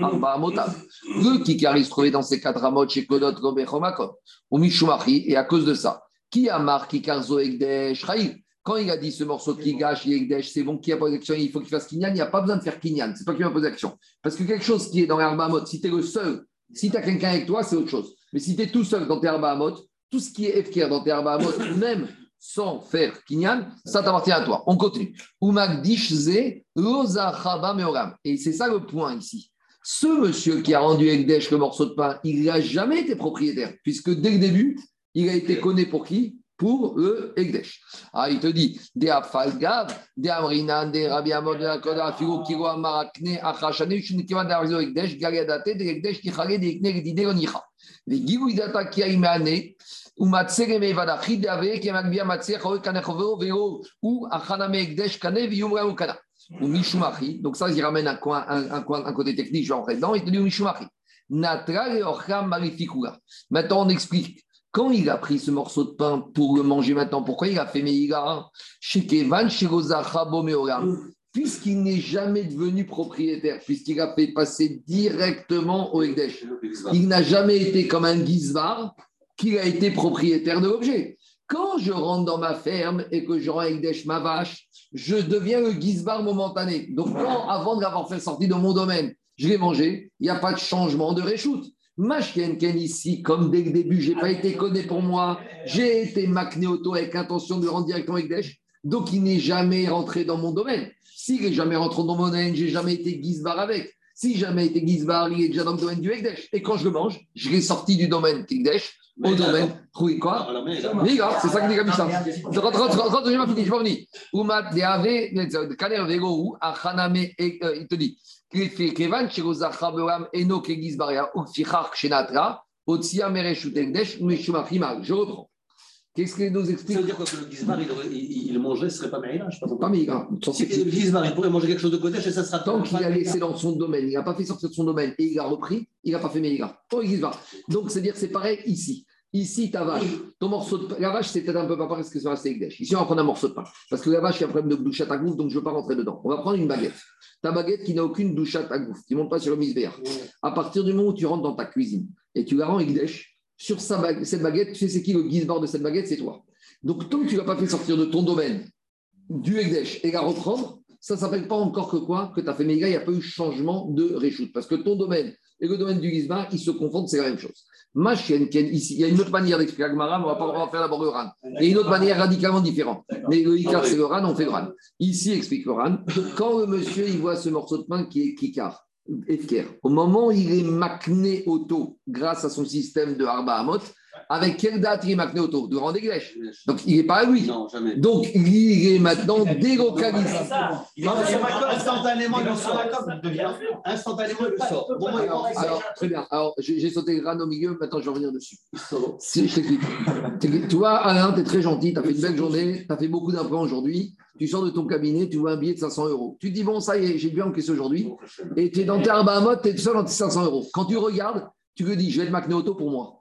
Arba Amotav. Le Kikar, il se trouvait dans ces quatre amotes chez Kodot, Robe Chomakot, ou Mishumachi, et à cause de ça, qui a marqué Kikar Zoegdesh, Chaïf quand il a dit ce morceau de Kigash, Yegdesh, c'est bon, qui a posé l'action, il faut qu'il fasse Kinyan, il n'y a pas besoin de faire Kinyan, c'est pas qui va poser l'action. Parce que quelque chose qui est dans mode, si tu es le seul, si tu as quelqu'un avec toi, c'est autre chose. Mais si tu es tout seul dans tes mode, tout ce qui est FKR dans tes mode, même sans faire Kinyan, ça t'appartient à toi. On continue. Et c'est ça le point ici. Ce monsieur qui a rendu Ekdesh le morceau de pain, il n'a jamais été propriétaire, puisque dès le début, il a été connu pour qui? Pour le Ekdesh. Ah, il te dit, de Afalgav, de Amrinan, de Rabbi Amor, de Akoda, Figo, Kiro, Amarakne, Achashane, Shunikiva, de Arzo Ekdesh, Galiadate, de Ekdesh, Kichare, de Ekne, de Dide, Onicha. Les Gigoudata qui donc ça, il ramène un, coin, un, un, coin, un côté technique, je vais rentrer dedans, il te dit Mishumachi. Maintenant, on explique. Quand il a pris ce morceau de pain pour le manger maintenant, pourquoi il a fait Meïga puisqu'il n'est jamais devenu propriétaire, puisqu'il a fait passer directement au Ekdesh. Il n'a jamais été comme un Gizvar qu'il a été propriétaire de l'objet. Quand je rentre dans ma ferme et que je rends Ekdesh ma vache, je deviens le Gizbar momentané. Donc, quand, avant de l'avoir fait sortir de mon domaine, je l'ai mangé, il n'y a pas de changement de réchoute. Mashken Ken ici, comme dès le début, je n'ai pas été connu pour moi, j'ai été macné auto avec intention de rendre directement Ekdesh, donc il n'est jamais rentré dans mon domaine. S'il n'est jamais rentré dans mon domaine, j'ai jamais été Gizbar avec. Si jamais été Gizbar, il est déjà dans le domaine du Ekdesh. Et quand je le mange, je l'ai sorti du domaine Ekdesh au domaine. Oui, quoi Mais gars, c'est ça que dit ça. Rentre, rentre, j'ai pas fini, je vais revenir. Oumat de Ave, Kaner Vego, Achaname, il te dit, Kevan, Eno, Ukfichar, Otsia. Je reprends. Qu'est-ce qu'il nous Ça explique veut dire quoi que le Gizbar, il, il, il mangerait, ce serait pas Meïla, je sais pas Pas Meïga. Si le Gizbar, il pourrait manger quelque chose de côté, et ça sera Tant qu'il a Meïla. laissé dans son domaine, il n'a pas fait sortir de son domaine et il a repris, il n'a pas fait va. Donc, c'est-à-dire c'est pareil ici. Ici, ta vache, ton morceau de pain. La vache, c'est peut-être un peu pas pareil ce que ça reste Ekdesh. Ici, on va prendre un morceau de pain. Parce que la vache, il y a un problème de douchat à gouffre, donc je ne veux pas rentrer dedans. On va prendre une baguette. Ta baguette qui n'a aucune douchat à gouffre, qui ne monte pas sur le misbéar. À partir du moment où tu rentres dans ta cuisine et tu la rends Ekdesh, sur sa cette baguette, tu sais c'est qui le guise-bord de cette baguette? C'est toi. Donc, tant que tu ne l'as pas fait sortir de ton domaine du Ekdesh et la reprendre, ça ne s'appelle pas encore que quoi? Que tu as fait méga, il n'y a pas eu changement de réchoute. Parce que ton domaine, et le domaine du Gizbar, ils se confondent, c'est la même chose. Machien, ici, il y a une autre manière d'expliquer Agmara, mais on va, pas, on va faire d'abord le RAN. Il y a une autre manière radicalement différente. Mais le Icar, c'est le RAN, on fait le RAN. Ici, explique le RAN, quand le monsieur il voit ce morceau de pain qui est Kikar, Efker, au moment où il est macné auto grâce à son système de Arba Hamot, avec quelle date il est macné auto De Randéglèche. Donc il n'est pas à lui. Non, jamais. Donc il est maintenant délocalisé. Non, mais instantanément, il sort. Instantanément, il le sort. Il Alors, est très bien. Alors, j'ai sauté le crâne au milieu, maintenant je vais revenir dessus. Si, je t'explique. Vois, Alain, tu es très gentil, tu as fait une belle journée, tu as fait beaucoup d'implants aujourd'hui. Tu sors de ton cabinet, tu vois un billet de 500 euros. Tu te dis, bon, ça y est, j'ai bien encaissé aujourd'hui. Et tu es dans tes Bahamot, tu es seul dans tes 500 euros. Quand tu regardes, tu te dis, je vais être Macné Auto pour moi.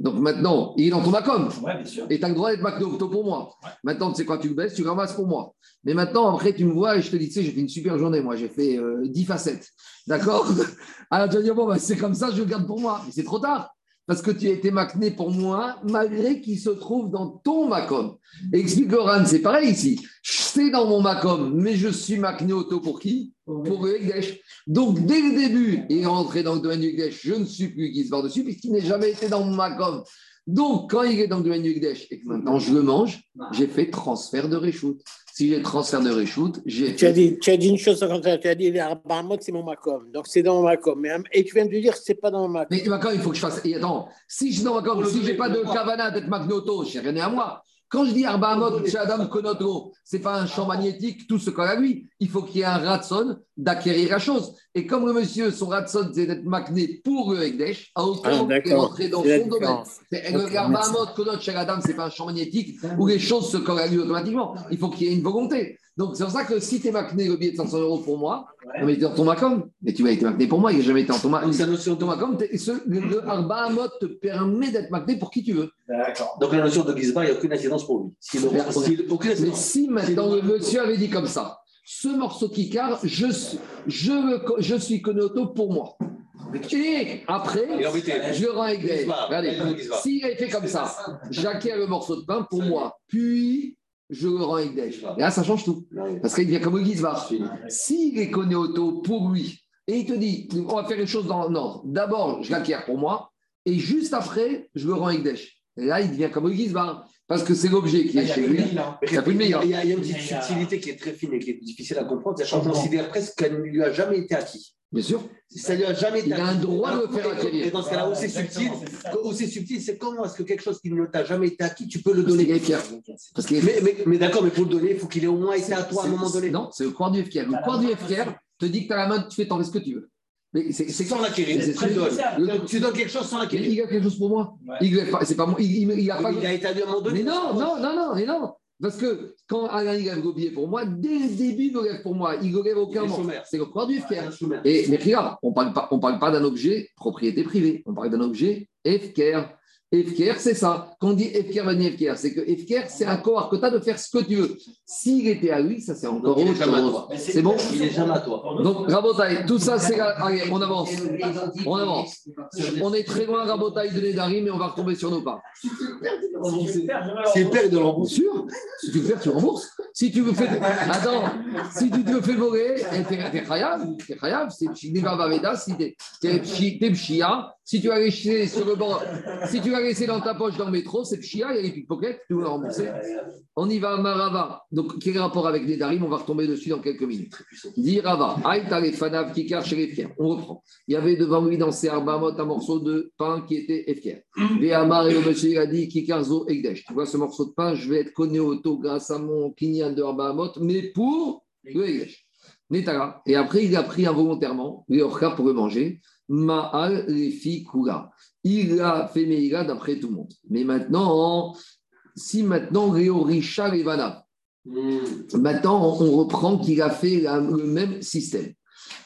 Donc maintenant, il est dans ton Macom. Ouais, bien sûr. Et tu as le droit d'être Auto pour moi. Maintenant, tu sais quoi, tu le baisses, tu le ramasses pour moi. Mais maintenant, après, tu me vois et je te dis, tu sais, j'ai fait une super journée, moi, j'ai fait euh, 10 facettes. D'accord? Alors tu vas dire, bon, bah, c'est comme ça, je le garde pour moi. Mais c'est trop tard. Parce que tu as été macné pour moi, malgré qu'il se trouve dans ton Macom. Et explique Oran, c'est pareil ici. C'est dans mon Macom, mais je suis macné auto pour qui? Pour le Ekdesh. Donc, dès le début, il est rentré dans le domaine du Ekdesh, je ne suis plus qui se barre dessus, puisqu'il n'est jamais été dans mon Macom. Donc, quand il est dans le domaine du Ekdesh et que maintenant je le mange, j'ai fait transfert de reshoot. Si j'ai transfert de reshoot, j'ai Tu as, dit, tu as dit une chose comme ça, tu as dit Arbahamot, c'est mon Macom. Donc c'est dans mon Macom. Mais, et tu viens de dire que c'est pas dans mon Macom. Mais Macom, il faut que je fasse. Et attends, si je non, Macom, si j'ai pas de Kavana d'être Magnoto, j'ai rien à moi. Quand je dis Arbahamot chez Adam Konoto, c'est pas un champ magnétique, tout ce qu'on a lui. Il faut qu'il y ait un ratson d'acquérir la chose. Et comme le monsieur, son ratson, c'est d'être magné pour le Ekdesh, à aucun Ah, moment il est rentré dans la son domaine. Ok, Le Arbahamot Konot chez Adam, c'est pas un champ magnétique où les choses se lui automatiquement. Il faut qu'il y ait une volonté. Donc c'est pour ça que si tu es macné le billet de 500 euros pour moi, non, mais tu es dans ton Macom, mais tu vas être macné pour moi, il n'a jamais été dans ton Macom. Donc, c'est la notion de- Ton Macom, ce- le, le Arba Hamot te permet d'être macné pour qui tu veux. D'accord. Donc la notion de Gizbar, il n'y a aucune incidence pour lui. Mais si maintenant le monsieur avait dit comme ça, ce morceau qui carre, je, suis- je, je suis Konoto pour moi. Et après, je le rends avec. Regardez, Gizbar. s'il avait fait comme ça, j'acquiers le morceau de pain pour moi, puis je le rends avec. Et là, ça change tout. Parce qu'il devient comme le Gizbar. S'il est Konoto pour lui, et il te dit, on va faire les choses dans l'ordre. D'abord, je l'acquiers pour moi, et juste après, je le rends avec là, il devient comme le Gizbar. Parce que c'est l'objet qui est chez lui. Meilleur. Il y a, une petite subtilité qui est très fine et qui est difficile à comprendre. C'est qu'on considère presque qu'elle ne lui a jamais été acquis. Bien sûr. Ça lui a jamais été Il a un acquis. droit de le faire acquérir. Et dans ce cas-là, aussi subtil, aussi subtil, c'est comment est-ce que quelque chose qui ne t'a jamais été acquis, tu peux le donner? Parce qu'il est Mais, d'accord, mais pour le donner, il faut qu'il ait au moins été à toi à un moment donné. Non, c'est le corps du FKR. Le corps du FKR te dit que tu as la main, tu fais t'en fais ce que tu veux. Mais c'est Sans l'acquérir, tu donnes. quelque chose sans l'acquérir. Il a quelque chose pour moi. Ouais. Il c'est pas moi. Il, a pas. Il a un moment donné. Mais non, non, non, non, mais non. Parce que quand Alain il lève billet pour moi, dès le début, il le lève pour moi. Il le lève aucun moment. C'est le corps du FKR. Et, mais regarde, on ne parle pas, pas d'un objet propriété privée, on parle d'un objet FKR. FKR, c'est ça. Quand on dit FKR, va dire FKR, c'est que FKR, c'est un corps que tu as de faire ce que tu veux. S'il était à lui, ça c'est encore autre jamais à chose. toi. C'est bon Il est jamais à toi. Donc, Rabotaï, tout ça, c'est. Allez, on avance. On avance. On est très loin, Rabotaï, de Nedari, mais on va retomber sur nos pas. C'est le père de sûr. Si tu le fais, tu rembourses. Si tu me fais. Attends, si tu fais voler, eh, t'es t'es chayav. T'es chayav. C'est Pshideva Vaveda. Si t'es t'es pshi- t'es pshia. Si tu as laissé le dans ta poche dans le métro, c'est pshia. Il y a les pickpockets. Tu veux rembourser. On y va à Marava. Donc, quel rapport avec les Darim? On va retomber dessus dans quelques minutes. Dit Rava, fanav kikar. On reprend. Il y avait devant lui dans ses arbamot un morceau de pain qui était efker. Et le monsieur il a dit kikarzo egdesh. Tu vois ce morceau de pain, je vais être connu auto grâce à mon kinyan de arbamot, mais pour le egdesh. Et après, il a pris involontairement, les orka pour le manger. Ma'al lefi kula. Il a fait Meïla d'après tout le monde. Mais maintenant, si maintenant Réo Richa Levana, Maintenant, on reprend qu'il a fait la- le même système.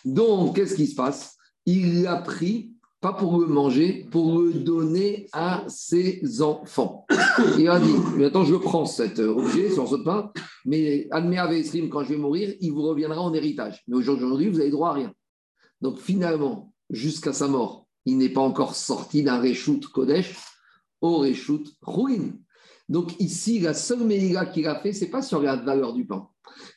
Donc, qu'est-ce qui se passe? Il l'a pris, pas pour le manger, pour le donner à ses enfants. Il a dit, maintenant je prends cet euh, objet, ce morceau de pain, mais Admea Vesrim, quand je vais mourir, il vous reviendra en héritage. Mais aujourd'hui, vous avez droit à rien. Donc finalement, jusqu'à sa mort, il n'est pas encore sorti d'un Réchout Kodesh au Réchout Ruin. Donc ici, la seule Meïla qu'il a fait, c'est pas sur la valeur du pain.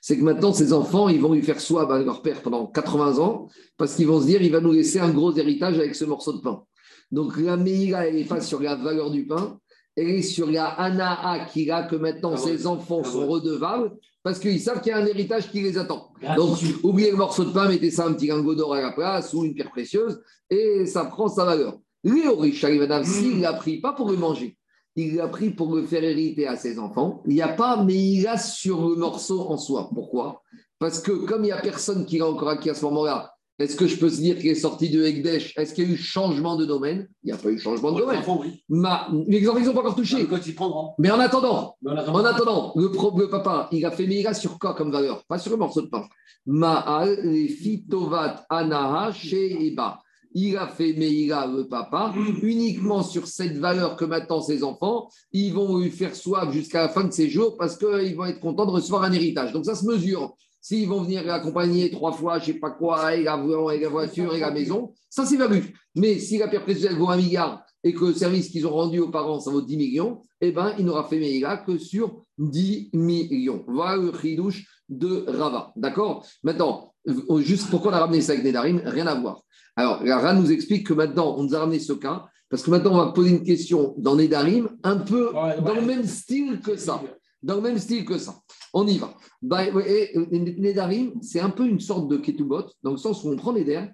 C'est que maintenant, ses enfants, ils vont lui faire soi à leur père pendant 80 ans, parce qu'ils vont se dire, il va nous laisser un gros héritage avec ce morceau de pain. Donc la Meïla, elle n'est pas sur la valeur du pain, elle est sur la Anaa qu'il a, que maintenant Ah ses enfants Ah sont redevables, parce qu'ils savent qu'il y a un héritage qui les attend. Donc, oubliez le morceau de pain, mettez ça un petit lingot d'or à la place ou une pierre précieuse et ça prend sa valeur. Léo Richard Ivanov, s'il l'a pris, pas pour le manger, il l'a pris pour le faire hériter à ses enfants. Il n'y a pas, mais il a sur le morceau en soi. Pourquoi? Parce que comme il n'y a personne qui l'a encore acquis à ce moment-là, est-ce que je peux se dire qu'il est sorti de Ekdesh Est-ce qu'il y a eu changement de domaine? Il n'y a pas eu changement de domaine. enfants, oui. Ma... Les enfants, ils n'ont pas encore touché. Prendront. Mais en attendant, Mais on attend. en attendant, le, pro- le papa, il a fait Meïla sur quoi comme valeur? Pas sur le morceau de pain. Ma'al, fitovat anaha Eba. Il a fait Meïla, le papa, uniquement sur cette valeur que maintenant ses enfants, ils vont lui faire soif jusqu'à la fin de ses jours parce qu'ils vont être contents de recevoir un héritage. Donc ça se mesure. S'ils vont venir l'accompagner trois fois, je ne sais pas quoi, et la voiture, et la maison, ça c'est valu. Mais si la pierre précieuse vaut un milliard et que le service qu'ils ont rendu aux parents, ça vaut 10 millions, eh bien, il n'aura fait Meïla que sur 10 millions. Voilà le chidouche de Rava. D'accord? Maintenant, juste pourquoi on a ramené ça avec Nedarim? Rien à voir. Alors, la Ra nous explique que maintenant, on nous a ramené ce cas, parce que maintenant, on va poser une question dans Nedarim, un peu Ouais, dans le même style que ça. Dans le même style que ça. On y va. Bah, Nedarim, c'est un peu une sorte de ketubot, dans le sens où on prend Neder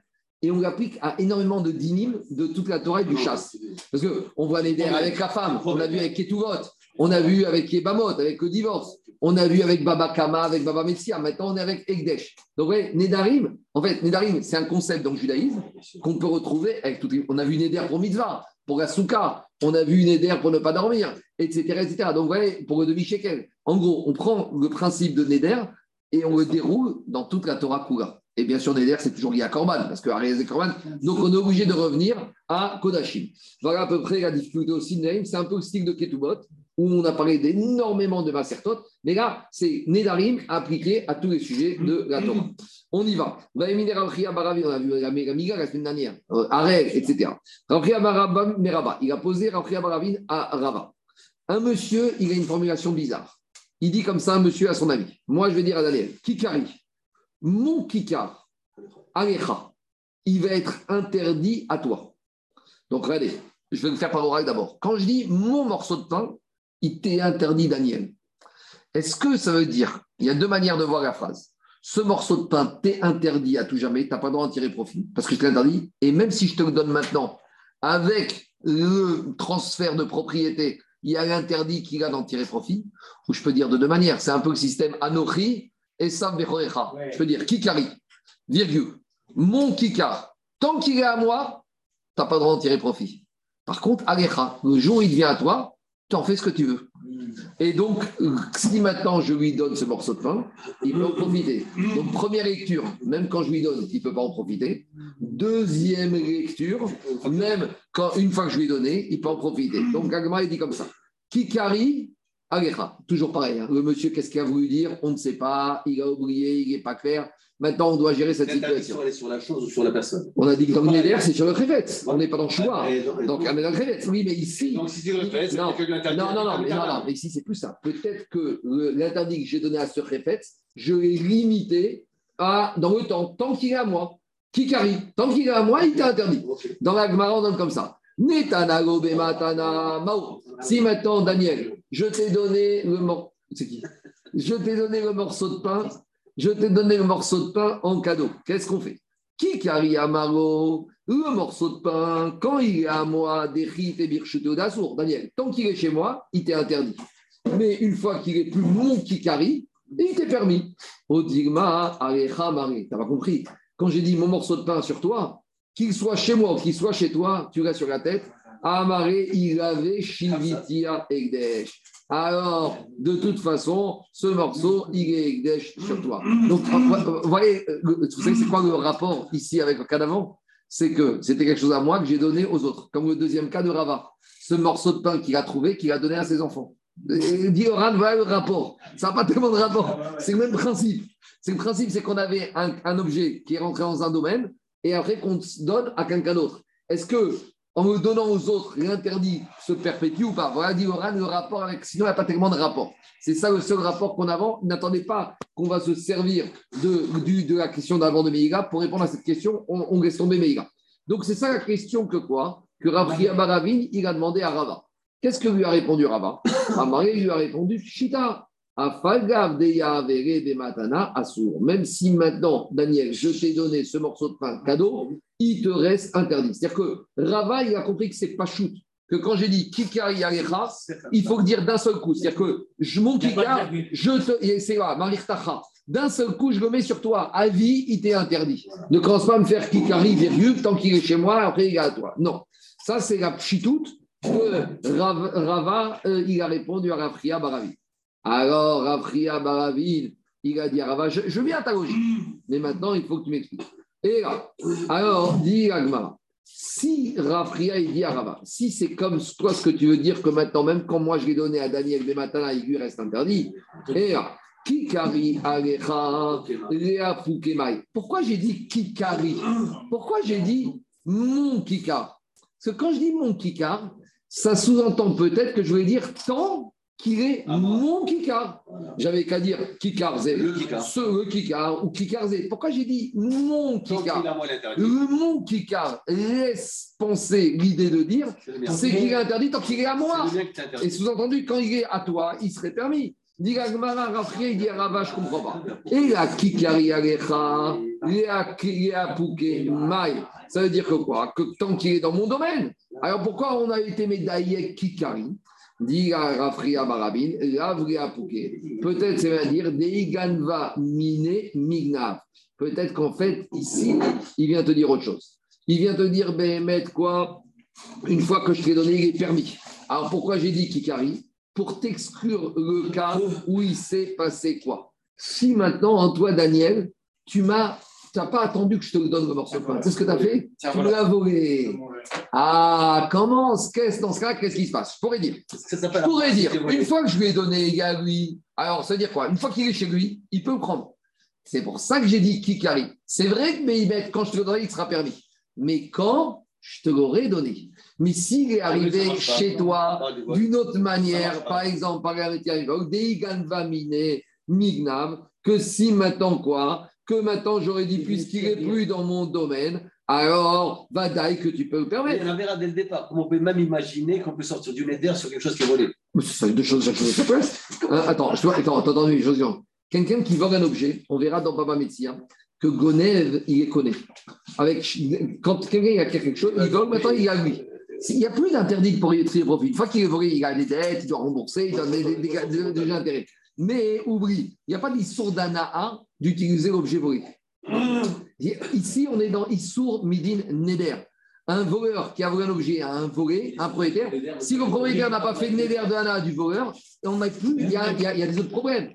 et on l'applique à énormément de dinim de toute la Torah et du chasse. Parce qu'on voit Neder avec la femme, on l'a vu avec Ketuvot, on a vu avec Yebamot, avec le divorce, on a vu avec Baba Kama, avec Baba Messia, maintenant on est avec Egdesh. Donc, ouais, Nedarim, en fait, Nedarim, c'est un concept dans le judaïsme qu'on peut retrouver avec toutes les... On a vu Neder pour Mitzvah, pour la Souka, on a vu Neder pour ne pas dormir, etc. Donc, vous voyez, pour le demi-shekel. En gros, on prend le principe de Neder et on le déroule dans toute la Torah Kula. Et bien sûr, Neder, c'est toujours lié à Korban, parce que Ariel et Korban. Donc, on est obligé de revenir à Kodashim. Voilà à peu près la difficulté aussi de. C'est un peu le style de Ketubot, où on a parlé d'énormément de Masertot, mais là, c'est Nedarim appliqué à tous les sujets de la Torah. On y va. On a vu la la Miga la semaine dernière, Arel, etc. Barabam Meraba, il a posé Rabchia Baravin à Rava. Un monsieur, il a une formulation bizarre. Il dit comme ça, un monsieur à son ami. Moi, je vais dire à Daniel, Kikari, mon Kikar, Alecha, il va être interdit à toi. Donc, regardez, je vais le faire par oral d'abord. Quand je dis mon morceau de pain, il t'est interdit, Daniel. Est-ce que ça veut dire, il y a deux manières de voir la phrase. Ce morceau de pain t'est interdit à tout jamais, tu n'as pas le droit d'en tirer profit, parce que je te l'interdis. Et même si je te le donne maintenant, avec le transfert de propriété, il y a l'interdit qu'il a d'en tirer profit, ou je peux dire de deux manières. C'est un peu le système Anochi et Sam. Je peux dire Kikari, virgule, mon Kikar, tant qu'il est à moi, tu n'as pas le droit d'en tirer profit. Par contre, Alecha, le jour où il vient à toi, tu en fais ce que tu veux. Et donc, si maintenant je lui donne ce morceau de pain, il peut en profiter. Donc, première lecture, même quand je lui donne, il ne peut pas en profiter. Deuxième lecture, même quand une fois que je lui ai donné, il peut en profiter. Donc, Agma, il dit comme ça. Kikari, Alecha. Toujours pareil. hein. Le monsieur, qu'est-ce qu'il a voulu dire? On ne sait pas. Il a oublié, il n'est pas clair. Maintenant, on doit gérer cette situation. Elle est sur la chose ou sur la personne On a dit que dans le Neder, c'est sur le crévet. On n'est pas dans le choix. Donc- dans le crévet. Oui, mais ici. Donc, si c'est le fait, c'est Non, que l'interdit. non, non, non, mais, non, non, mais ici, c'est plus ça. Peut-être que l'interdit que j'ai donné à ce répète, je l'ai limité à, dans le temps, tant qu'il est à moi. Kikari, tant qu'il est à moi, il t'a interdit. Dans la Gemara, on donne comme ça. Si maintenant, Daniel, je t'ai donné le morceau. Qui? Je t'ai donné le morceau de pain. Je t'ai donné le morceau de pain en cadeau. Qu'est-ce qu'on fait? Kikari amaro. Le morceau de pain, quand il est à moi, des chit et birchuto d'assour. Daniel, tant qu'il est chez moi, il t'est interdit. Mais une fois qu'il est plus mon Kikari, il t'est permis. Odigma, arecha mari. T'as pas compris? Quand j'ai dit mon morceau de pain sur toi, qu'il soit chez moi ou qu'il soit chez toi, tu l'as sur la tête. Amaré, il avait Shivitia Egdesh. Alors, de toute façon, ce morceau, il est Egdesh sur toi. Donc, vous voyez, vous savez, c'est quoi le rapport ici avec le cas d'avant? C'est que c'était quelque chose à moi que j'ai donné aux autres, comme le deuxième cas de Rava. Ce morceau de pain qu'il a trouvé, qu'il a donné à ses enfants. Dit Oran, voilà le rapport. Ça n'a pas tellement de rapport. C'est le même principe. C'est le principe, c'est qu'on avait un, un objet qui est rentré dans un domaine et après qu'on donne à quelqu'un d'autre. Est-ce que en le donnant aux autres, l'interdit se perpétue ou pas? Voilà, dit Oran, le rapport avec. Sinon, il n'y a pas tellement de rapport. C'est ça le seul rapport qu'on a. N'attendez pas qu'on va se servir de, la question d'avant de Meïga pour répondre à cette question. On, on laisse tomber Meïga. Donc, c'est ça la question que quoi? Que Rafria Baravin, il a demandé à Rava. Qu'est-ce que lui a répondu Rava? Amaré lui a répondu Chita. Même si maintenant, Daniel, je t'ai donné ce morceau de pain cadeau, il te reste interdit. C'est-à-dire que Rava, il a compris que c'est pas shoot. Que quand j'ai dit Kikari Alecha, il faut le dire d'un seul coup. C'est-à-dire que je, mon Kikar, je te. C'est là, Marirtacha. D'un seul coup, je le mets sur toi. À vie, il t'est interdit. Ne commence pas à me faire Kikari, virgule, tant qu'il est chez moi, après il est à toi. Non. Ça, c'est la pchitoute que Rav- Rava, euh, il a répondu à Rafria Baravi. Alors, Rafria Baravi, il a dit Rava, je, viens à ta logique, mais maintenant, il faut que tu m'expliques. Et là, alors, dit Agmara, si Rafria, il dit à Rava, si c'est comme toi ce que tu veux dire que maintenant, même quand moi je l'ai donné à Daniel des matins, il lui reste interdit, et là, Kikari Alecha. Pourquoi j'ai dit Kikari? Pourquoi j'ai dit mon Kikar? Parce que quand je dis mon Kikar, ça sous-entend peut-être que je voulais dire tant qu'il est mon Kikar. J'avais qu'à dire Kikar Le Kikar. ce le Kikar ou Kikar Zé. Pourquoi j'ai dit mon Kikar. Le mon Kikar laisse penser l'idée de dire C'est qu'il est interdit tant qu'il est à moi. Et sous-entendu, quand il est à toi, il serait permis. Dit il dit Rava, je comprends pas. Et la Kikari Alecha, Maï. Ça veut dire que quoi? Que tant qu'il est dans mon domaine. Alors pourquoi on a été médaillé Kikari? Peut-être, c'est à dire, Deiganva Mine Mignav. Peut-être qu'en fait, ici, il vient te dire autre chose. Il vient te dire, Béhémet, quoi Une fois que je t'ai donné, il est permis. Alors pourquoi j'ai dit Kikari? Pour t'exclure le cas où il s'est passé quoi Si maintenant, en toi, Daniel, tu m'as. Tu n'as pas attendu que je te le donne le morceau de pain. C'est ce que tu as fait Tiens, Tu voilà. l'as volé. Ah, comment qu'est-ce, Dans ce cas, qu'est-ce qui se passe? Je pourrais dire. Je pourrais dire, une fois que je lui ai donné les gars à lui, alors ça veut dire quoi? Une fois qu'il est chez lui, il peut le prendre. C'est pour ça que j'ai dit Kikari. C'est vrai que Mehimet, quand je te le donnerai, il sera permis. Mais quand je te l'aurais donné. Mais s'il est Ah arrivé pas. chez toi Ah, d'une autre manière, par exemple, par la Deigan Vamine, Mignav, que si maintenant quoi Que maintenant j'aurais dit, puisqu'il n'est plus dans mon domaine, alors Vadaï que tu peux le permettre. Avait un dès le départ. Comment on peut même imaginer qu'on peut sortir du nether sur quelque chose qui est volé C'est deux choses, chaque chose à place. Hein, attends, je attends, attends, attends, Josiane. Quelqu'un qui vole un objet, on verra dans Baba Metzia que Gonev, il est connu. Avec, quand quelqu'un il a quelque chose, il vole, maintenant il a lui. Il n'y a plus d'interdit pour y tirer profit. Une fois qu'il est volé, il a des dettes, il doit rembourser, il des, des- des- des intérêts. Mais oublie, il n'y a pas d'Issour d'Anaa d'utiliser l'objet volé. Ici, on est dans Issour Midin Neder. Un voleur qui a volé un objet à un volé, un propriétaire, si le propriétaire n'a pas fait le Neder de Anna du voleur, on n'a plus, il y, a, il y a- il y a des autres problèmes.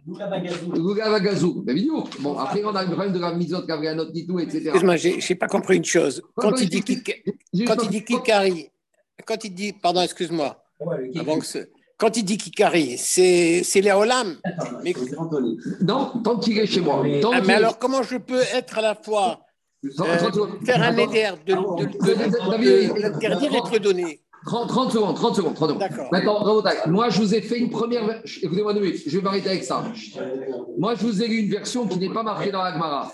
Bon, après, on a le problème de la misot, Gavrianot, Nitou, etc. Excuse-moi, j'ai n'ai pas compris une chose. Quand il dit, quand il Kikari, quand il dit, pardon, excuse-moi, avant que ce- quand il dit Kikari, c'est les Olam. Mais, Non, tant qu'il est chez moi. Tant ah, mais est- alors, comment je peux être à la fois euh, faire un éder, de, de, de- David, de l'interdire et de le donner 30, 30 secondes, 30 secondes, 30 secondes. D'accord. Maintenant, moi, je vous ai fait une première. Écoutez-moi deux minutes, je vais m'arrêter avec ça. Moi, je vous ai lu une version qui n'est pas marquée dans la Gemara.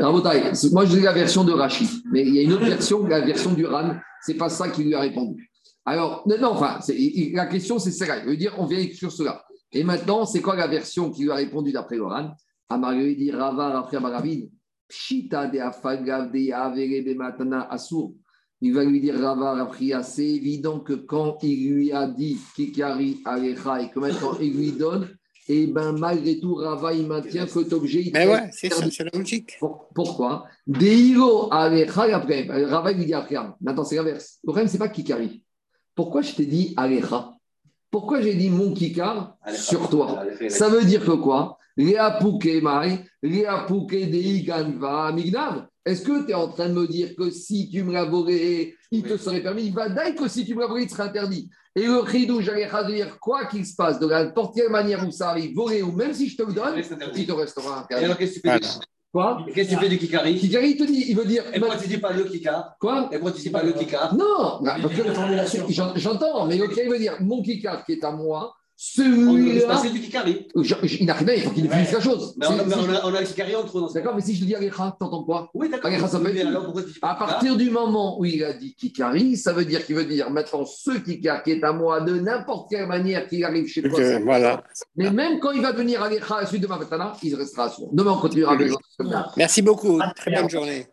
Moi, je vous ai lu la version de Rachid, mais il y a une autre version, la version du Ran, c'est pas ça qui lui a répondu. Alors, non, enfin, il- la question, c'est celle-là. Je veux dire, on vient sur cela. Et maintenant, c'est quoi la version qui lui a répondu d'après le Ran Amarieux dit Rava, Rafia Barabin, Pshita de Afagav de Yavere de Matana Asur. Il va lui dire Rava Rafria, c'est évident que quand il lui a dit Kikari Alecha et que maintenant il lui donne, et ben malgré tout, Rava il maintient cet objet. il Mais ouais, c'est ça, c'est la logique. Pour- Pourquoi? Deiro Alecha, après, Rava il lui dit après, maintenant c'est l'inverse. Le problème, c'est pas Kikari. Pourquoi je t'ai dit Alecha? Pourquoi j'ai dit mon Kikar sur toi? Ça veut dire que quoi? Est-ce que tu es en train de me dire que si tu me volé, il te serait permis? Il va dire que si tu me volé, il serait interdit. Et le ridou, j'allais dire quoi qu'il se passe, de n'importe quelle manière où ça arrive, volé ou même si je te le donne, il te restera interdit. Quoi qu'est-ce que tu fais du Kikari Kikari, il te dit, il veut dire. Et pourquoi tu dis pas le Kikar Quoi Et pourquoi tu dis pas le Kikar Non, j'entends, mais ok, il veut dire mon Kikar qui est à moi, celui-là. Il n'a rien, il faut qu'il définisse la chose. Mais on a, on je- a, on a le Kikari en trop dans D'accord, mais si je te dis Alecha, t'entends quoi Oui, d'accord. Allez, ça peut être- À partir du moment où il a dit Kikari, ça veut dire qu'il veut dire maintenant ce Kikar qui est à moi de n'importe quelle manière qu'il arrive chez toi. Voilà. Mais même quand il va devenir Alecha à la suite de ma Matana, il restera à son. Demain, on continuera avec. Merci beaucoup. Très bonne journée.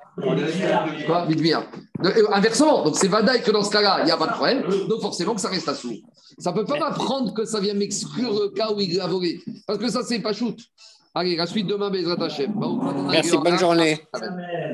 Quoi, vite bien. De- euh, Inversement, donc c'est Vadaï que dans ce cas-là, il n'y a pas de problème, donc forcément que ça reste à sourd. Ça ne peut pas m'apprendre que ça vient m'exclure le cas où il l'a volé, parce que ça, c'est pas shoot. Allez, la suite demain, Bezrat Hashem. Merci, bonne journée. Amen.